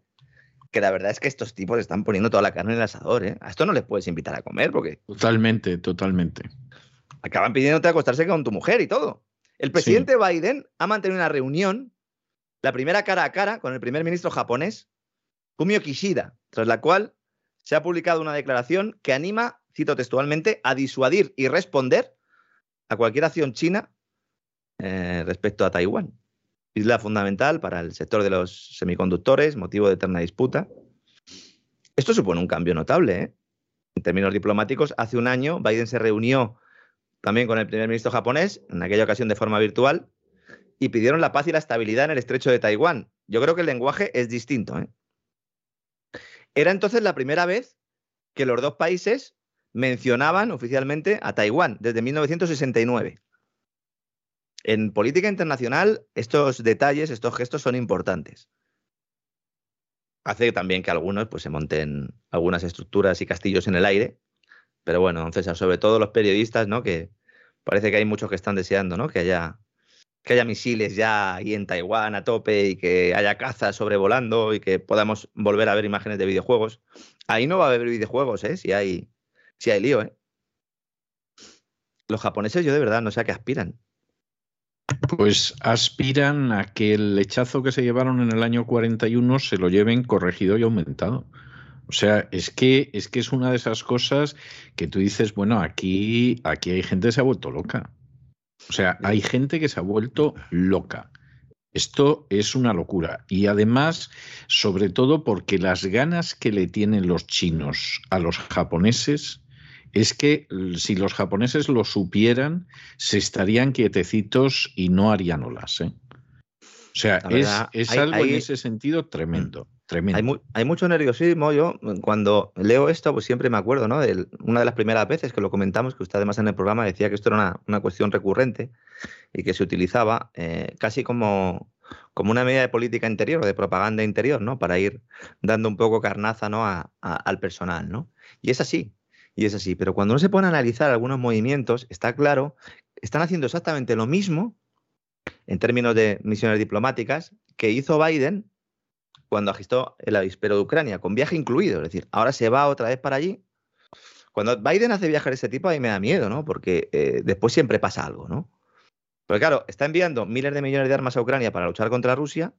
B: que la verdad es que estos tipos están poniendo toda la carne en el asador. ¿eh? A esto no les puedes invitar a comer porque...
A: Totalmente, totalmente.
B: Acaban pidiéndote acostarse con tu mujer y todo. El presidente Biden ha mantenido una reunión, la primera cara a cara, con el primer ministro japonés, Fumio Kishida, tras la cual se ha publicado una declaración que anima, cito textualmente, a disuadir y responder a cualquier acción china eh, respecto a Taiwán. isla fundamental para el sector de los semiconductores, motivo de eterna disputa. Esto supone un cambio notable. ¿eh? En términos diplomáticos, hace un año Biden se reunió también con el primer ministro japonés, en aquella ocasión de forma virtual, y pidieron la paz y la estabilidad en el estrecho de Taiwán. Yo creo que el lenguaje es distinto. ¿eh? Era entonces la primera vez que los dos países mencionaban oficialmente a Taiwán, desde 1969. En política internacional, estos detalles, estos gestos son importantes. Hace también que algunos pues, se monten algunas estructuras y castillos en el aire, pero bueno, César, sobre todo los periodistas, ¿no? Que parece que hay muchos que están deseando, ¿no? Que haya, que haya misiles ya ahí en Taiwán a tope y que haya cazas sobrevolando y que podamos volver a ver imágenes de videojuegos. Ahí no va a haber videojuegos, ¿eh? Si hay, si hay lío, ¿eh? Los japoneses yo de verdad no sé a qué aspiran.
A: Pues aspiran a que el lechazo que se llevaron en el año 41 se lo lleven corregido y aumentado. O sea, es que, es que es una de esas cosas que tú dices, bueno, aquí, aquí hay gente que se ha vuelto loca. O sea, hay gente que se ha vuelto loca. Esto es una locura. Y además, sobre todo porque las ganas que le tienen los chinos a los japoneses es que si los japoneses lo supieran, se estarían quietecitos y no harían olas. ¿eh? O sea, es, algo en ese sentido tremendo.
B: Hay, mucho nerviosismo. Yo, cuando leo esto, pues siempre me acuerdo, ¿no? De una de las primeras veces que lo comentamos, que usted además en el programa decía que esto era una, cuestión recurrente y que se utilizaba eh, casi como, como una medida de política interior, de propaganda interior, ¿no? Para ir dando un poco carnaza, ¿no? al personal, ¿no? Y es así, y es así. Pero cuando uno se pone a analizar algunos movimientos, está claro, están haciendo exactamente lo mismo en términos de misiones diplomáticas que hizo Biden cuando agitó el avispero de Ucrania, con viaje incluido. Es decir, ahora se va otra vez para allí. Cuando Biden hace viajes de ese tipo, a mí me da miedo, ¿no? Porque eh, después siempre pasa algo, ¿no? Pero claro, está enviando miles de millones de armas a Ucrania para luchar contra Rusia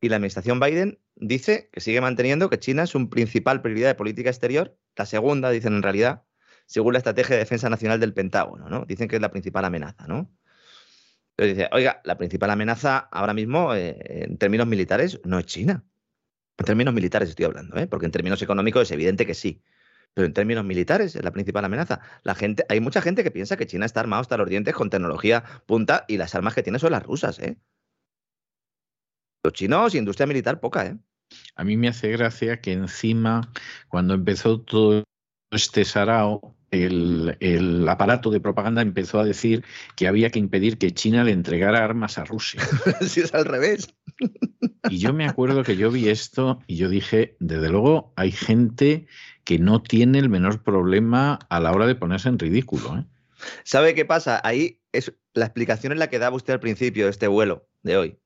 B: y la administración Biden dice que sigue manteniendo que China es un principal prioridad de política exterior, la segunda, dicen en realidad, según la estrategia de defensa nacional del Pentágono, ¿no? Dicen que es la principal amenaza, ¿no? Entonces dice, oiga, la principal amenaza ahora mismo eh, en términos militares no es China. En términos militares estoy hablando, ¿eh? porque en términos económicos es evidente que sí. Pero en términos militares es la principal amenaza. La gente, hay mucha gente que piensa que China está armado hasta los dientes con tecnología punta y las armas que tiene son las rusas, ¿eh? Los chinos, industria militar, poca, ¿eh?
A: A mí me hace gracia que encima, cuando empezó todo este sarao, el, aparato de propaganda empezó a decir que había que impedir que China le entregara armas a Rusia. *laughs*
B: si es al revés.
A: y yo me acuerdo que yo vi esto y yo dije, desde luego hay gente que no tiene el menor problema a la hora de ponerse en ridículo. ¿eh?
B: ¿Sabe qué pasa? Ahí es la explicación es la que daba usted al principio de este vuelo de hoy.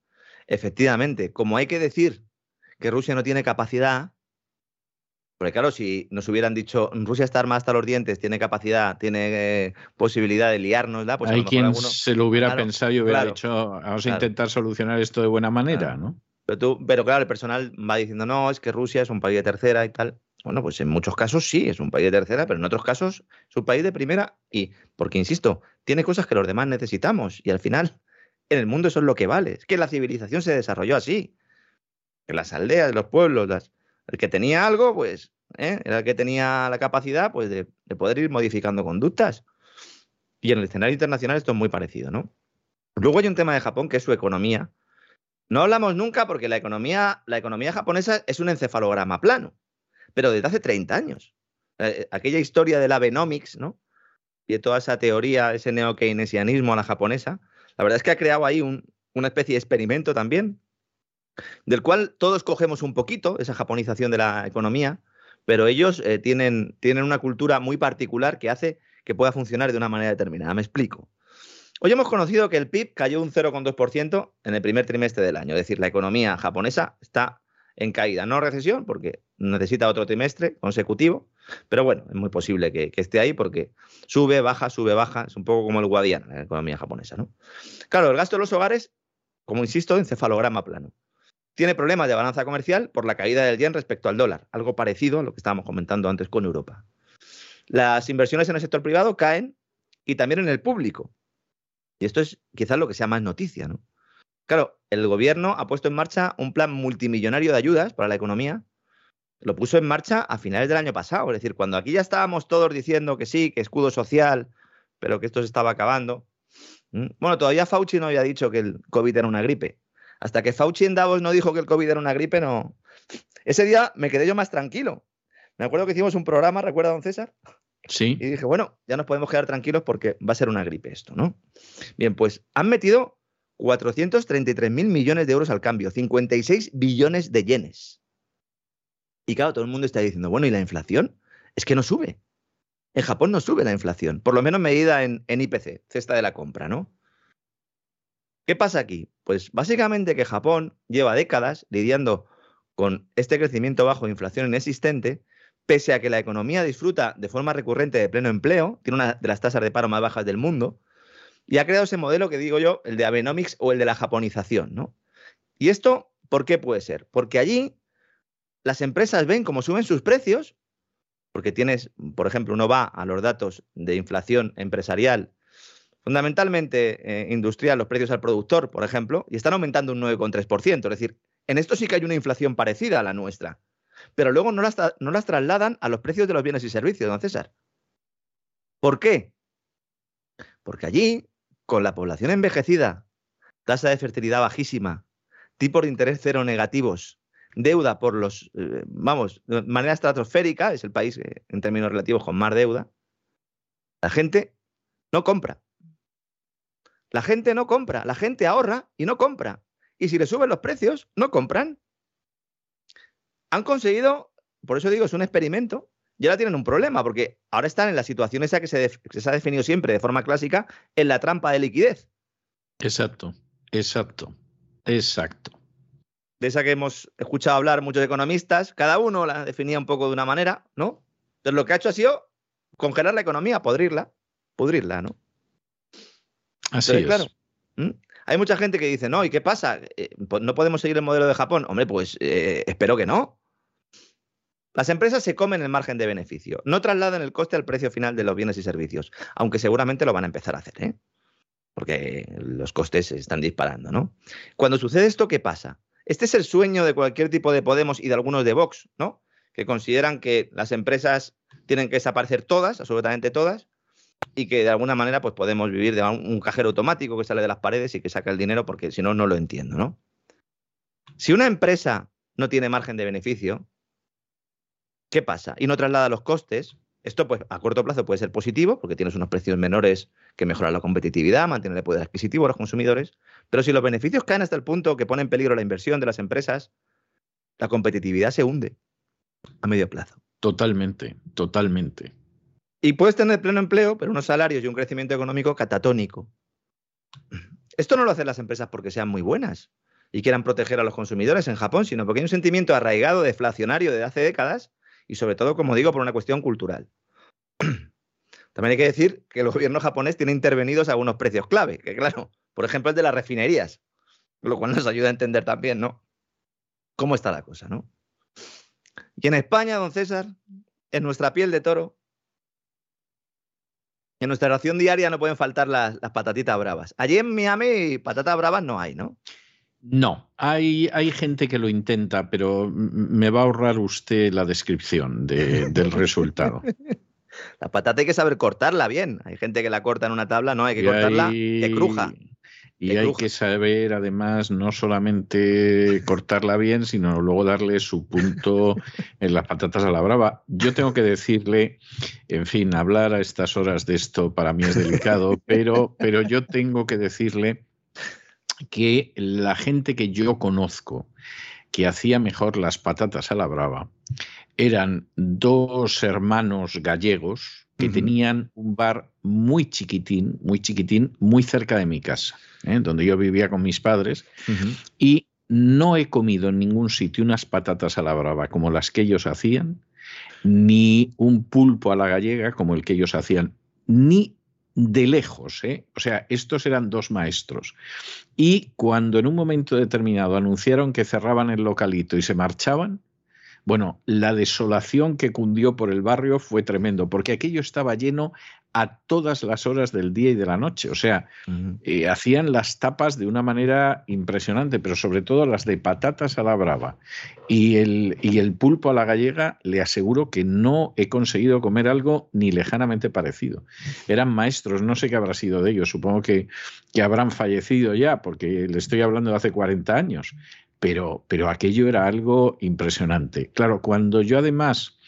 B: Efectivamente, como hay que decir que Rusia no tiene capacidad, porque claro, si nos hubieran dicho Rusia está armada hasta los dientes, tiene capacidad, tiene eh, posibilidad de liarnos,
A: pues hay quien se lo hubiera pensado y hubiera dicho vamos a intentar solucionar esto de buena manera, ¿no?
B: Pero, tú, pero claro, el personal va diciendo no, es que Rusia es un país de tercera y tal. Bueno, pues en muchos casos sí, es un país de tercera, pero en otros casos es un país de primera y, porque insisto, tiene cosas que los demás necesitamos y al final en el mundo eso es lo que vale. Es que la civilización se desarrolló así. En las aldeas, los pueblos, las, el que tenía algo, pues, ¿eh? era el que tenía la capacidad pues, de, poder ir modificando conductas. Y en el escenario internacional esto es muy parecido, ¿no? Luego hay un tema de Japón que es su economía. No hablamos nunca porque la economía, la economía japonesa es un encefalograma plano, pero desde hace 30 años. Eh, aquella historia del Abenomics, ¿no? Y de toda esa teoría, ese neo-keynesianismo a la japonesa, la verdad es que ha creado ahí una especie de experimento también del cual todos cogemos un poquito, esa japonización de la economía, pero ellos eh, tienen, tienen una cultura muy particular que hace que pueda funcionar de una manera determinada. Me explico. Hoy hemos conocido que el PIB cayó un 0,2% en el primer trimestre del año, es decir, la economía japonesa está en caída, no recesión, porque necesita otro trimestre consecutivo, pero bueno, es muy posible que, esté ahí porque sube, baja, sube, baja, es un poco como el Guadiana, la economía japonesa, ¿no? Claro, el gasto de los hogares, como insisto, encefalograma plano tiene problemas de balanza comercial por la caída del yen respecto al dólar, algo parecido a lo que estábamos comentando antes con Europa. Las inversiones en el sector privado caen y también en el público. Y esto es quizás lo que sea más noticia, ¿no? Claro, el gobierno ha puesto en marcha un plan multimillonario de ayudas para la economía. Lo puso en marcha a finales del año pasado. Es decir, cuando aquí ya estábamos todos diciendo que sí, que escudo social, pero que esto se estaba acabando. Bueno, todavía Fauci no había dicho que el COVID era una gripe. Hasta que Fauci en Davos no dijo que el COVID era una gripe, no. Ese día me quedé yo más tranquilo. Me acuerdo que hicimos un programa, ¿recuerda, don César?
A: Sí.
B: Y dije, bueno, ya nos podemos quedar tranquilos porque va a ser una gripe esto, ¿no? Bien, pues han metido 433 mil millones de euros al cambio, 56 billones de yenes. Y claro, todo el mundo está diciendo, bueno, ¿y la inflación? Es que no sube. En Japón no sube la inflación, por lo menos medida en, en IPC, cesta de la compra, ¿no? ¿Qué pasa aquí? Pues básicamente que Japón lleva décadas lidiando con este crecimiento bajo de inflación inexistente, pese a que la economía disfruta de forma recurrente de pleno empleo, tiene una de las tasas de paro más bajas del mundo, y ha creado ese modelo que digo yo, el de Abenomics o el de la japonización, ¿no? Y esto, ¿por qué puede ser? Porque allí las empresas ven cómo suben sus precios, porque tienes, por ejemplo, uno va a los datos de inflación empresarial, fundamentalmente eh, industrial, los precios al productor, por ejemplo, y están aumentando un 9,3%. Es decir, en esto sí que hay una inflación parecida a la nuestra, pero luego no las, no las trasladan a los precios de los bienes y servicios, don César. ¿Por qué? Porque allí con la población envejecida, tasa de fertilidad bajísima, tipos de interés cero negativos, deuda por los, eh, vamos, de manera estratosférica, es el país eh, en términos relativos con más deuda, la gente no compra. La gente no compra, la gente ahorra y no compra. Y si le suben los precios, no compran. Han conseguido, por eso digo, es un experimento, y ahora tienen un problema, porque ahora están en la situación esa que se, ha definido siempre de forma clásica, en la trampa de liquidez.
A: Exacto, exacto, exacto.
B: De esa que hemos escuchado hablar muchos economistas, cada uno la definía un poco de una manera, ¿no? Entonces lo que ha hecho ha sido congelar la economía, podrirla, pudrirla, ¿no?
A: Así es. Claro,
B: hay mucha gente que dice, no, ¿y qué pasa? Eh, pues, ¿No podemos seguir el modelo de Japón? Hombre, pues eh, espero que no. Las empresas se comen el margen de beneficio, no trasladan el coste al precio final de los bienes y servicios, aunque seguramente lo van a empezar a hacer, ¿eh? porque los costes se están disparando, ¿no? Cuando sucede esto, ¿qué pasa? Este es el sueño de cualquier tipo de Podemos y de algunos de Vox, ¿no? Que consideran que las empresas tienen que desaparecer todas, absolutamente todas, y que de alguna manera pues podemos vivir de un cajero automático que sale de las paredes y que saca el dinero, porque si no, no lo entiendo, ¿no? Si una empresa no tiene margen de beneficio, ¿Qué pasa? Y no traslada los costes. Esto, pues, a corto plazo puede ser positivo, porque tienes unos precios menores que mejoran la competitividad, mantienen el poder adquisitivo a los consumidores. Pero si los beneficios caen hasta el punto que pone en peligro la inversión de las empresas, la competitividad se hunde a medio plazo.
A: Totalmente, totalmente.
B: Y puedes tener pleno empleo, pero unos salarios y un crecimiento económico catatónico. Esto no lo hacen las empresas porque sean muy buenas y quieran proteger a los consumidores en Japón, sino porque hay un sentimiento arraigado, deflacionario de hace décadas, y sobre todo, como digo, por una cuestión cultural. *clears throat* También hay que decir que el gobierno japonés tiene intervenidos algunos precios clave, que claro, por ejemplo el de las refinerías, lo cual nos ayuda a entender también, ¿no? ¿Cómo está la cosa, no? Y en España, don César, en nuestra piel de toro, en nuestra ración diaria no pueden faltar las, las patatitas bravas. Allí en Miami, patatas bravas no hay, ¿no?
A: No, hay, hay gente que lo intenta, pero me va a ahorrar usted la descripción del *laughs* resultado.
B: La patata hay que saber cortarla bien. Hay gente que la corta en una tabla, no, hay que cortarla de cruja.
A: Y hay que saber, además, no solamente cortarla bien, sino luego darle su punto *laughs* en las patatas a la brava. Yo tengo que decirle, en fin, hablar a estas horas de esto para mí es delicado, *laughs* pero, pero yo tengo que decirle que la gente que yo conozco que hacía mejor las patatas a la brava eran dos hermanos gallegos que tenían un bar muy chiquitín, muy chiquitín, muy cerca de mi casa, ¿eh? donde yo vivía con mis padres, y no he comido en ningún sitio unas patatas a la brava como las que ellos hacían, ni un pulpo a la gallega como el que ellos hacían, ni de lejos, ¿eh? O sea, estos eran dos maestros. Y cuando en un momento determinado anunciaron que cerraban el localito y se marchaban, bueno, la desolación que cundió por el barrio fue tremendo, porque aquello estaba lleno a todas las horas del día y de la noche. O sea, eh, hacían las tapas de una manera impresionante, pero sobre todo las de patatas a la brava y el, y el pulpo a la gallega, le aseguro que no he conseguido comer algo ni lejanamente parecido. Eran maestros, no sé qué habrá sido de ellos, supongo que, que habrán fallecido ya, porque le estoy hablando de hace 40 años, pero, pero aquello era algo impresionante. Claro, cuando yo además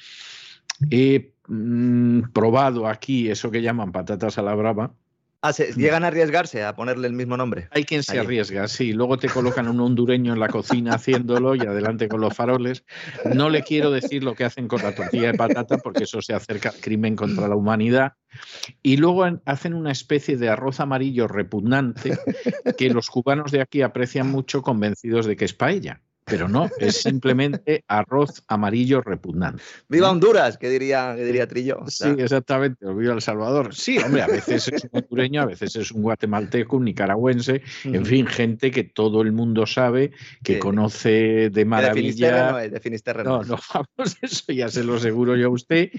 A: he mm, probado aquí eso que llaman patatas a la brava,
B: Ah, llegan a arriesgarse a ponerle el mismo nombre.
A: Hay quien se arriesga, sí. Luego te colocan un hondureño en la cocina haciéndolo y adelante con los faroles. No le quiero decir lo que hacen con la tortilla de patata porque eso se acerca al crimen contra la humanidad. Y luego hacen una especie de arroz amarillo repugnante que los cubanos de aquí aprecian mucho convencidos de que es paella pero no, es simplemente *laughs* arroz amarillo repugnante.
B: ¡Viva Honduras! Que diría, que diría Trillo.
A: Sí, exactamente, viva El Salvador. Sí, hombre, a veces es un hondureño, a veces es un guatemalteco, un nicaragüense, en fin, gente que todo el mundo sabe, que conoce de maravilla.
B: No, de Finisterre
A: no, no, *laughs* vamos, eso ya se lo aseguro yo a usted.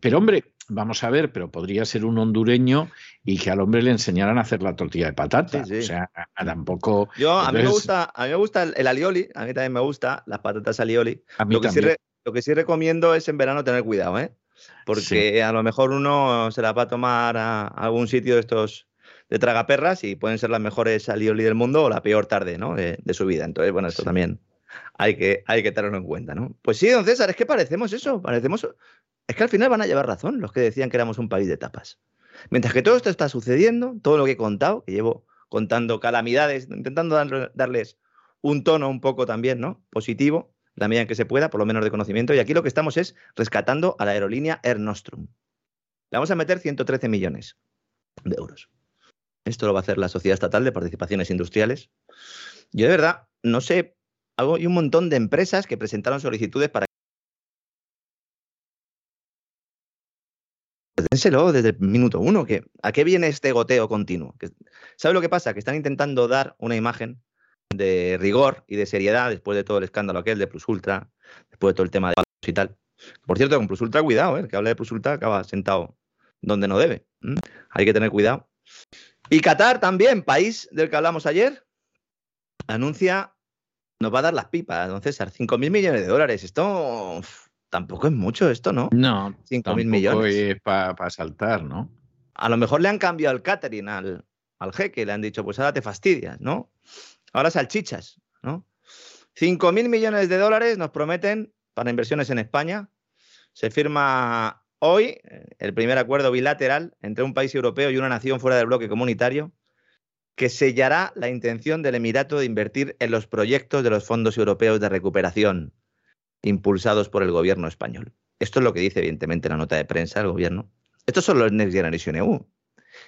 A: Pero hombre, vamos a ver, pero podría ser un hondureño y que al hombre le enseñaran a hacer la tortilla de patata. O sea, tampoco.
B: Yo, a mí me gusta, a mí me gusta el, alioli, a mí también me gusta las patatas alioli.
A: A mí
B: lo,
A: que
B: sí lo que sí recomiendo es en verano tener cuidado, ¿eh? Porque a lo mejor uno se la va a tomar a algún sitio de estos de tragaperras y pueden ser las mejores alioli del mundo o la peor tarde, ¿no? De, su vida. Entonces, bueno, esto también hay que, hay que tenerlo en cuenta, ¿no? Pues sí, don César, es que parecemos eso, parecemos es que al final van a llevar razón los que decían que éramos un país de tapas. Mientras que todo esto está sucediendo, todo lo que he contado, que llevo contando calamidades, intentando darles un tono un poco también, ¿no? Positivo, la medida en que se pueda, por lo menos de conocimiento. Y aquí lo que estamos es rescatando a la aerolínea Air Nostrum. Le vamos a meter 113 millones de euros. Esto lo va a hacer la Sociedad Estatal de Participaciones Industriales. Yo de verdad, no sé, hay un montón de empresas que presentaron solicitudes para Dénselo desde el minuto uno. Que, ¿A qué viene este goteo continuo? ¿Sabe lo que pasa? Que están intentando dar una imagen de rigor y de seriedad después de todo el escándalo aquel de Plus Ultra, después de todo el tema de y tal. Por cierto, con Plus Ultra, cuidado, ¿eh? el que habla de Plus Ultra acaba sentado donde no debe. Hay que tener cuidado. Y Qatar también, país del que hablamos ayer, anuncia, nos va a dar las pipas, don César, 5.000 millones de dólares. Esto tampoco es mucho esto, ¿no?
A: No, 5 mil millones. para saltar, ¿no?
B: A lo mejor le han cambiado el catering al, al jeque, le han dicho, pues ahora te fastidias, ¿no? Ahora salchichas, ¿no? 5 mil millones de dólares nos prometen para inversiones en España. Se firma hoy eh, el primer acuerdo bilateral entre un país europeo y una nación fuera del bloque comunitario que sellará la intención del Emirato de invertir en los proyectos de los fondos europeos de recuperación impulsados por el gobierno español. Esto es lo que dice, evidentemente, la nota de prensa del gobierno. Estos son los Next Generation EU.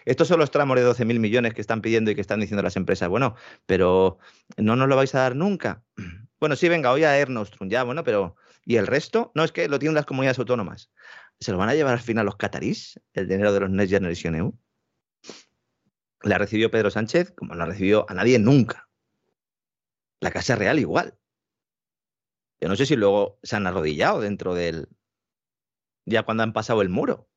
B: Estos son los tramos de 12.000 millones que están pidiendo y que están diciendo las empresas. Bueno, pero no nos lo vais a dar nunca. *clears throat* Bueno, sí, venga, hoy a Air Nostrum, ya, bueno, pero ¿y el resto? No, es que lo tienen las comunidades autónomas. ¿Se lo van a llevar al final los catarís, el dinero de los Next Generation EU? La recibió Pedro Sánchez como no la recibió a nadie nunca. La Casa Real igual. Yo no sé si luego se han arrodillado dentro del. ya cuando han pasado el muro.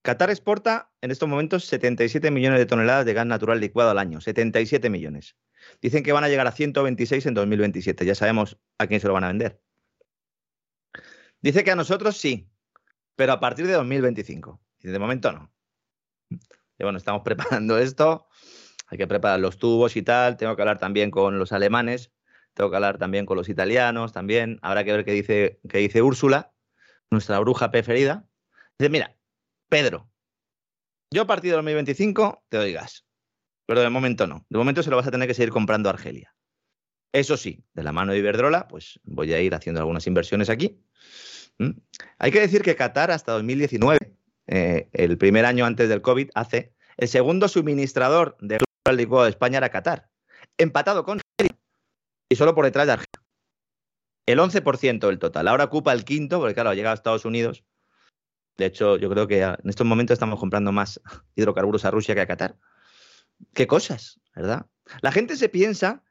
B: Qatar exporta en estos momentos 77 millones de toneladas de gas natural licuado al año. 77 millones. Dicen que van a llegar a 126 en 2027. Ya sabemos a quién se lo van a vender. Dice que a nosotros sí, pero a partir de 2025. de momento no. Y bueno, estamos *laughs* preparando esto. Hay que preparar los tubos y tal. Tengo que hablar también con los alemanes tengo que hablar también con los italianos, también. Habrá que ver qué dice, qué dice Úrsula, nuestra bruja preferida. Dice, mira, Pedro, yo a partir de 2025 te doy gas, pero de momento no. De momento se lo vas a tener que seguir comprando a Argelia. Eso sí, de la mano de Iberdrola, pues voy a ir haciendo algunas inversiones aquí. Hay que decir que Qatar hasta 2019, eh, el primer año antes del COVID, hace el segundo suministrador de licuado de España era Qatar, empatado con y solo por detrás de Argelia. El 11% del total. Ahora ocupa el quinto, porque claro, ha llegado a Estados Unidos. De hecho, yo creo que en estos momentos estamos comprando más *laughs* hidrocarburos a Rusia que a Qatar. Qué cosas, ¿verdad? La gente se piensa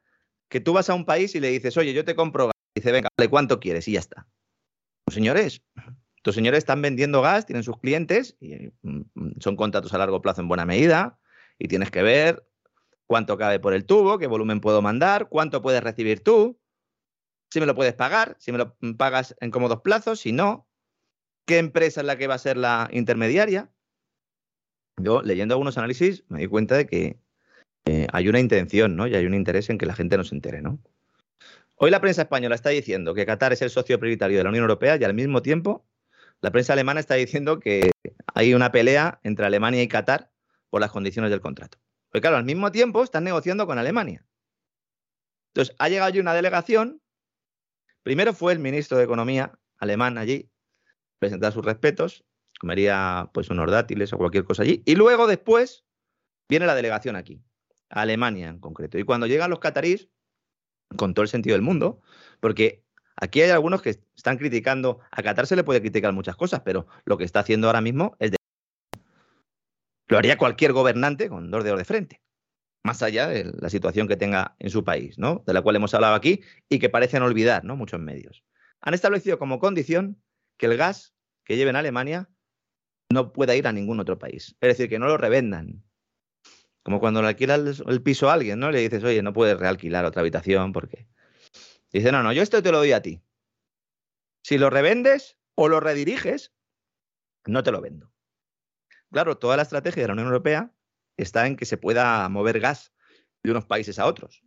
B: que tú vas a un país y le dices, oye, yo te compro gas. Y dice, venga, ¿cuánto quieres? Y ya está. Señores, Estos señores están vendiendo gas, tienen sus clientes, y mm, son contratos a largo plazo en buena medida, y tienes que ver cuánto cabe por el tubo, qué volumen puedo mandar, cuánto puedes recibir tú, si me lo puedes pagar, si me lo pagas en cómodos plazos, si no, qué empresa es la que va a ser la intermediaria. Yo, leyendo algunos análisis, me di cuenta de que eh, hay una intención, ¿no? Y hay un interés en que la gente no se entere, ¿no? Hoy la prensa española está diciendo que Qatar es el socio prioritario de la Unión Europea y al mismo tiempo la prensa alemana está diciendo que hay una pelea entre Alemania y Qatar por las condiciones del contrato. Porque claro, al mismo tiempo están negociando con Alemania. Entonces, ha llegado allí una delegación. Primero fue el ministro de Economía alemán allí, presentar sus respetos, comería pues unos dátiles o cualquier cosa allí. Y luego, después, viene la delegación aquí, a Alemania en concreto. Y cuando llegan los catarís, con todo el sentido del mundo, porque aquí hay algunos que están criticando, a Qatar se le puede criticar muchas cosas, pero lo que está haciendo ahora mismo es de... Lo haría cualquier gobernante con dos dedos de frente, más allá de la situación que tenga en su país, ¿no? De la cual hemos hablado aquí y que parecen olvidar, ¿no? Muchos medios. Han establecido como condición que el gas que lleven a Alemania no pueda ir a ningún otro país. Es decir, que no lo revendan, como cuando le alquilas el, piso a alguien, ¿no? Le dices, oye, no puedes realquilar otra habitación porque. Dice, no, no, yo esto te lo doy a ti. Si lo revendes o lo rediriges, no te lo vendo. Claro, toda la estrategia de la Unión Europea está en que se pueda mover gas de unos países a otros.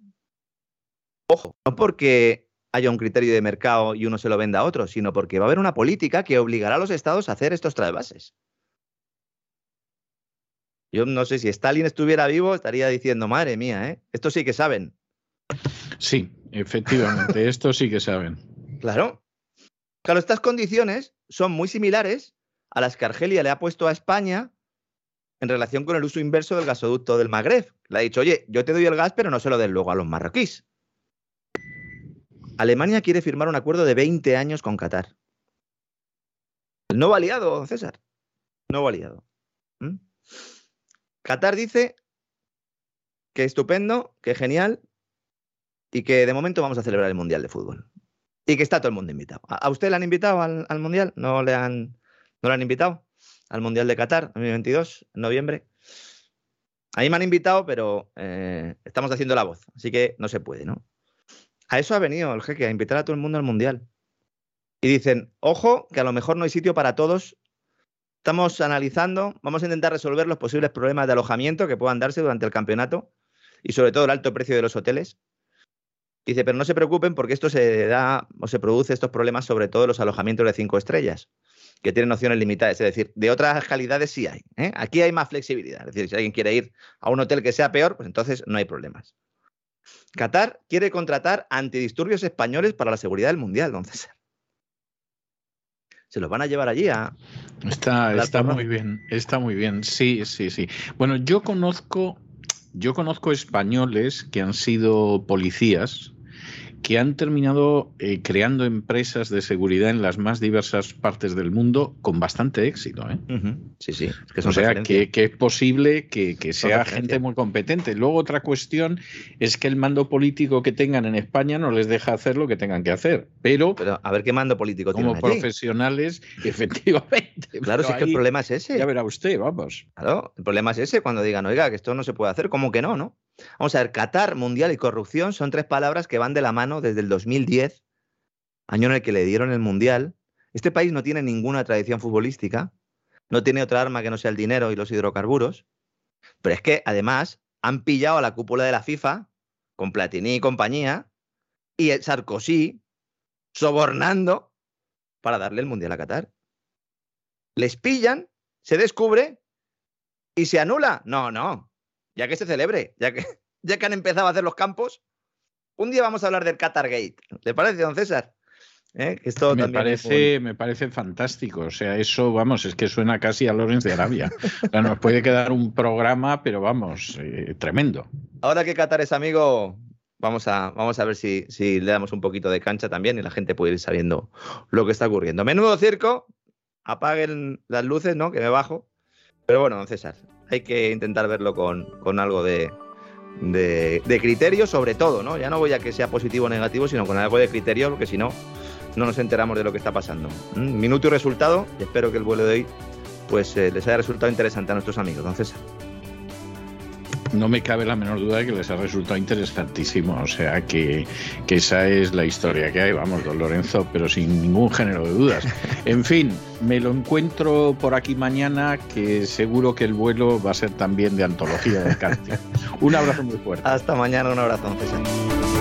B: Ojo, no porque haya un criterio de mercado y uno se lo venda a otro, sino porque va a haber una política que obligará a los estados a hacer estos trasvases. Yo no sé si Stalin estuviera vivo, estaría diciendo, madre mía, ¿eh? Esto sí que saben.
A: Sí, efectivamente, *laughs* esto sí que saben.
B: Claro. Claro, estas condiciones son muy similares a las que Argelia le ha puesto a España en relación con el uso inverso del gasoducto del Magreb. Le ha dicho, oye, yo te doy el gas, pero no se lo den luego a los marroquíes. Alemania quiere firmar un acuerdo de 20 años con Qatar. No va aliado, César. No aliado. ¿Mm? Qatar dice que estupendo, que genial y que de momento vamos a celebrar el Mundial de Fútbol. Y que está todo el mundo invitado. ¿A usted le han invitado al, Mundial? ¿No le, han, ¿No le han invitado? Al Mundial de Qatar, 2022, en noviembre. Ahí me han invitado, pero eh, estamos haciendo la voz, así que no se puede, ¿no? A eso ha venido el jeque, a invitar a todo el mundo al Mundial. Y dicen, ojo, que a lo mejor no hay sitio para todos Estamos analizando, vamos a intentar resolver los posibles problemas de alojamiento que puedan darse durante el campeonato y sobre todo el alto precio de los hoteles. Dice, pero no se preocupen porque esto se da o se produce estos problemas sobre todo en los alojamientos de cinco estrellas, que tienen opciones limitadas. Es decir, de otras calidades sí hay. ¿eh? Aquí hay más flexibilidad. Es decir, si alguien quiere ir a un hotel que sea peor, pues entonces no hay problemas. Qatar quiere contratar antidisturbios españoles para la seguridad del Mundial, don César se los van a llevar allí a...
A: Está, está muy bien, está muy bien, sí, sí, sí. Bueno, yo conozco, yo conozco españoles que han sido policías que han terminado eh, creando empresas de seguridad en las más diversas partes del mundo con bastante éxito. ¿eh?
B: Sí, sí.
A: que o sea, que, es posible que, sea gente muy competente. Luego otra cuestión es que el mando político que tengan en España no les deja hacer lo que tengan que hacer. Pero,
B: a ver qué mando político
A: como profesionales, *laughs* efectivamente.
B: Claro, si es que el problema es ese.
A: Ya verá usted, vamos.
B: Claro, el problema es ese cuando digan, oiga, que esto no se puede hacer, ¿cómo que no, no? Vamos a ver, Qatar, Mundial y corrupción son tres palabras que van de la mano desde el 2010, año en el que le dieron el Mundial. Este país no tiene ninguna tradición futbolística, no tiene otra arma que no sea el dinero y los hidrocarburos, pero es que además han pillado a la cúpula de la FIFA, con Platini y compañía, y el Sarkozy sobornando para darle el Mundial a Qatar. Les pillan, se descubre y se anula. No, no, ya que se celebre, ya que, *laughs* ya que han empezado a hacer los campos, un día vamos a hablar del Qatar Gate. ¿Le parece, don César?
A: ¿Eh? Esto me, parece, me parece fantástico. O sea, eso, vamos, es que suena casi a Lorenz de Arabia. nos puede quedar un programa, pero vamos, eh, tremendo.
B: Ahora que Qatar es amigo, vamos a, vamos a ver si, si, le damos un poquito de cancha también y la gente puede ir sabiendo lo que está ocurriendo. Menudo circo, apaguen las luces, ¿no? Que me bajo. Pero bueno, don César, hay que intentar verlo con, algo de, de, criterio sobre todo, ¿no? Ya no voy a que sea positivo o negativo, sino con algo de criterio, porque si no, no nos enteramos de lo que está pasando. Mm, minuto y resultado, y espero que el vuelo de hoy pues eh, les haya resultado interesante a nuestros amigos, don César.
A: No me cabe la menor duda de que les ha resultado interesantísimo. O sea que, que, esa es la historia que hay, vamos, don Lorenzo, pero sin ningún género de dudas. *laughs* En fin, me lo encuentro por aquí mañana, que seguro que el vuelo va a ser también de antología de karting. Un abrazo muy fuerte.
B: Hasta mañana, un abrazo, César.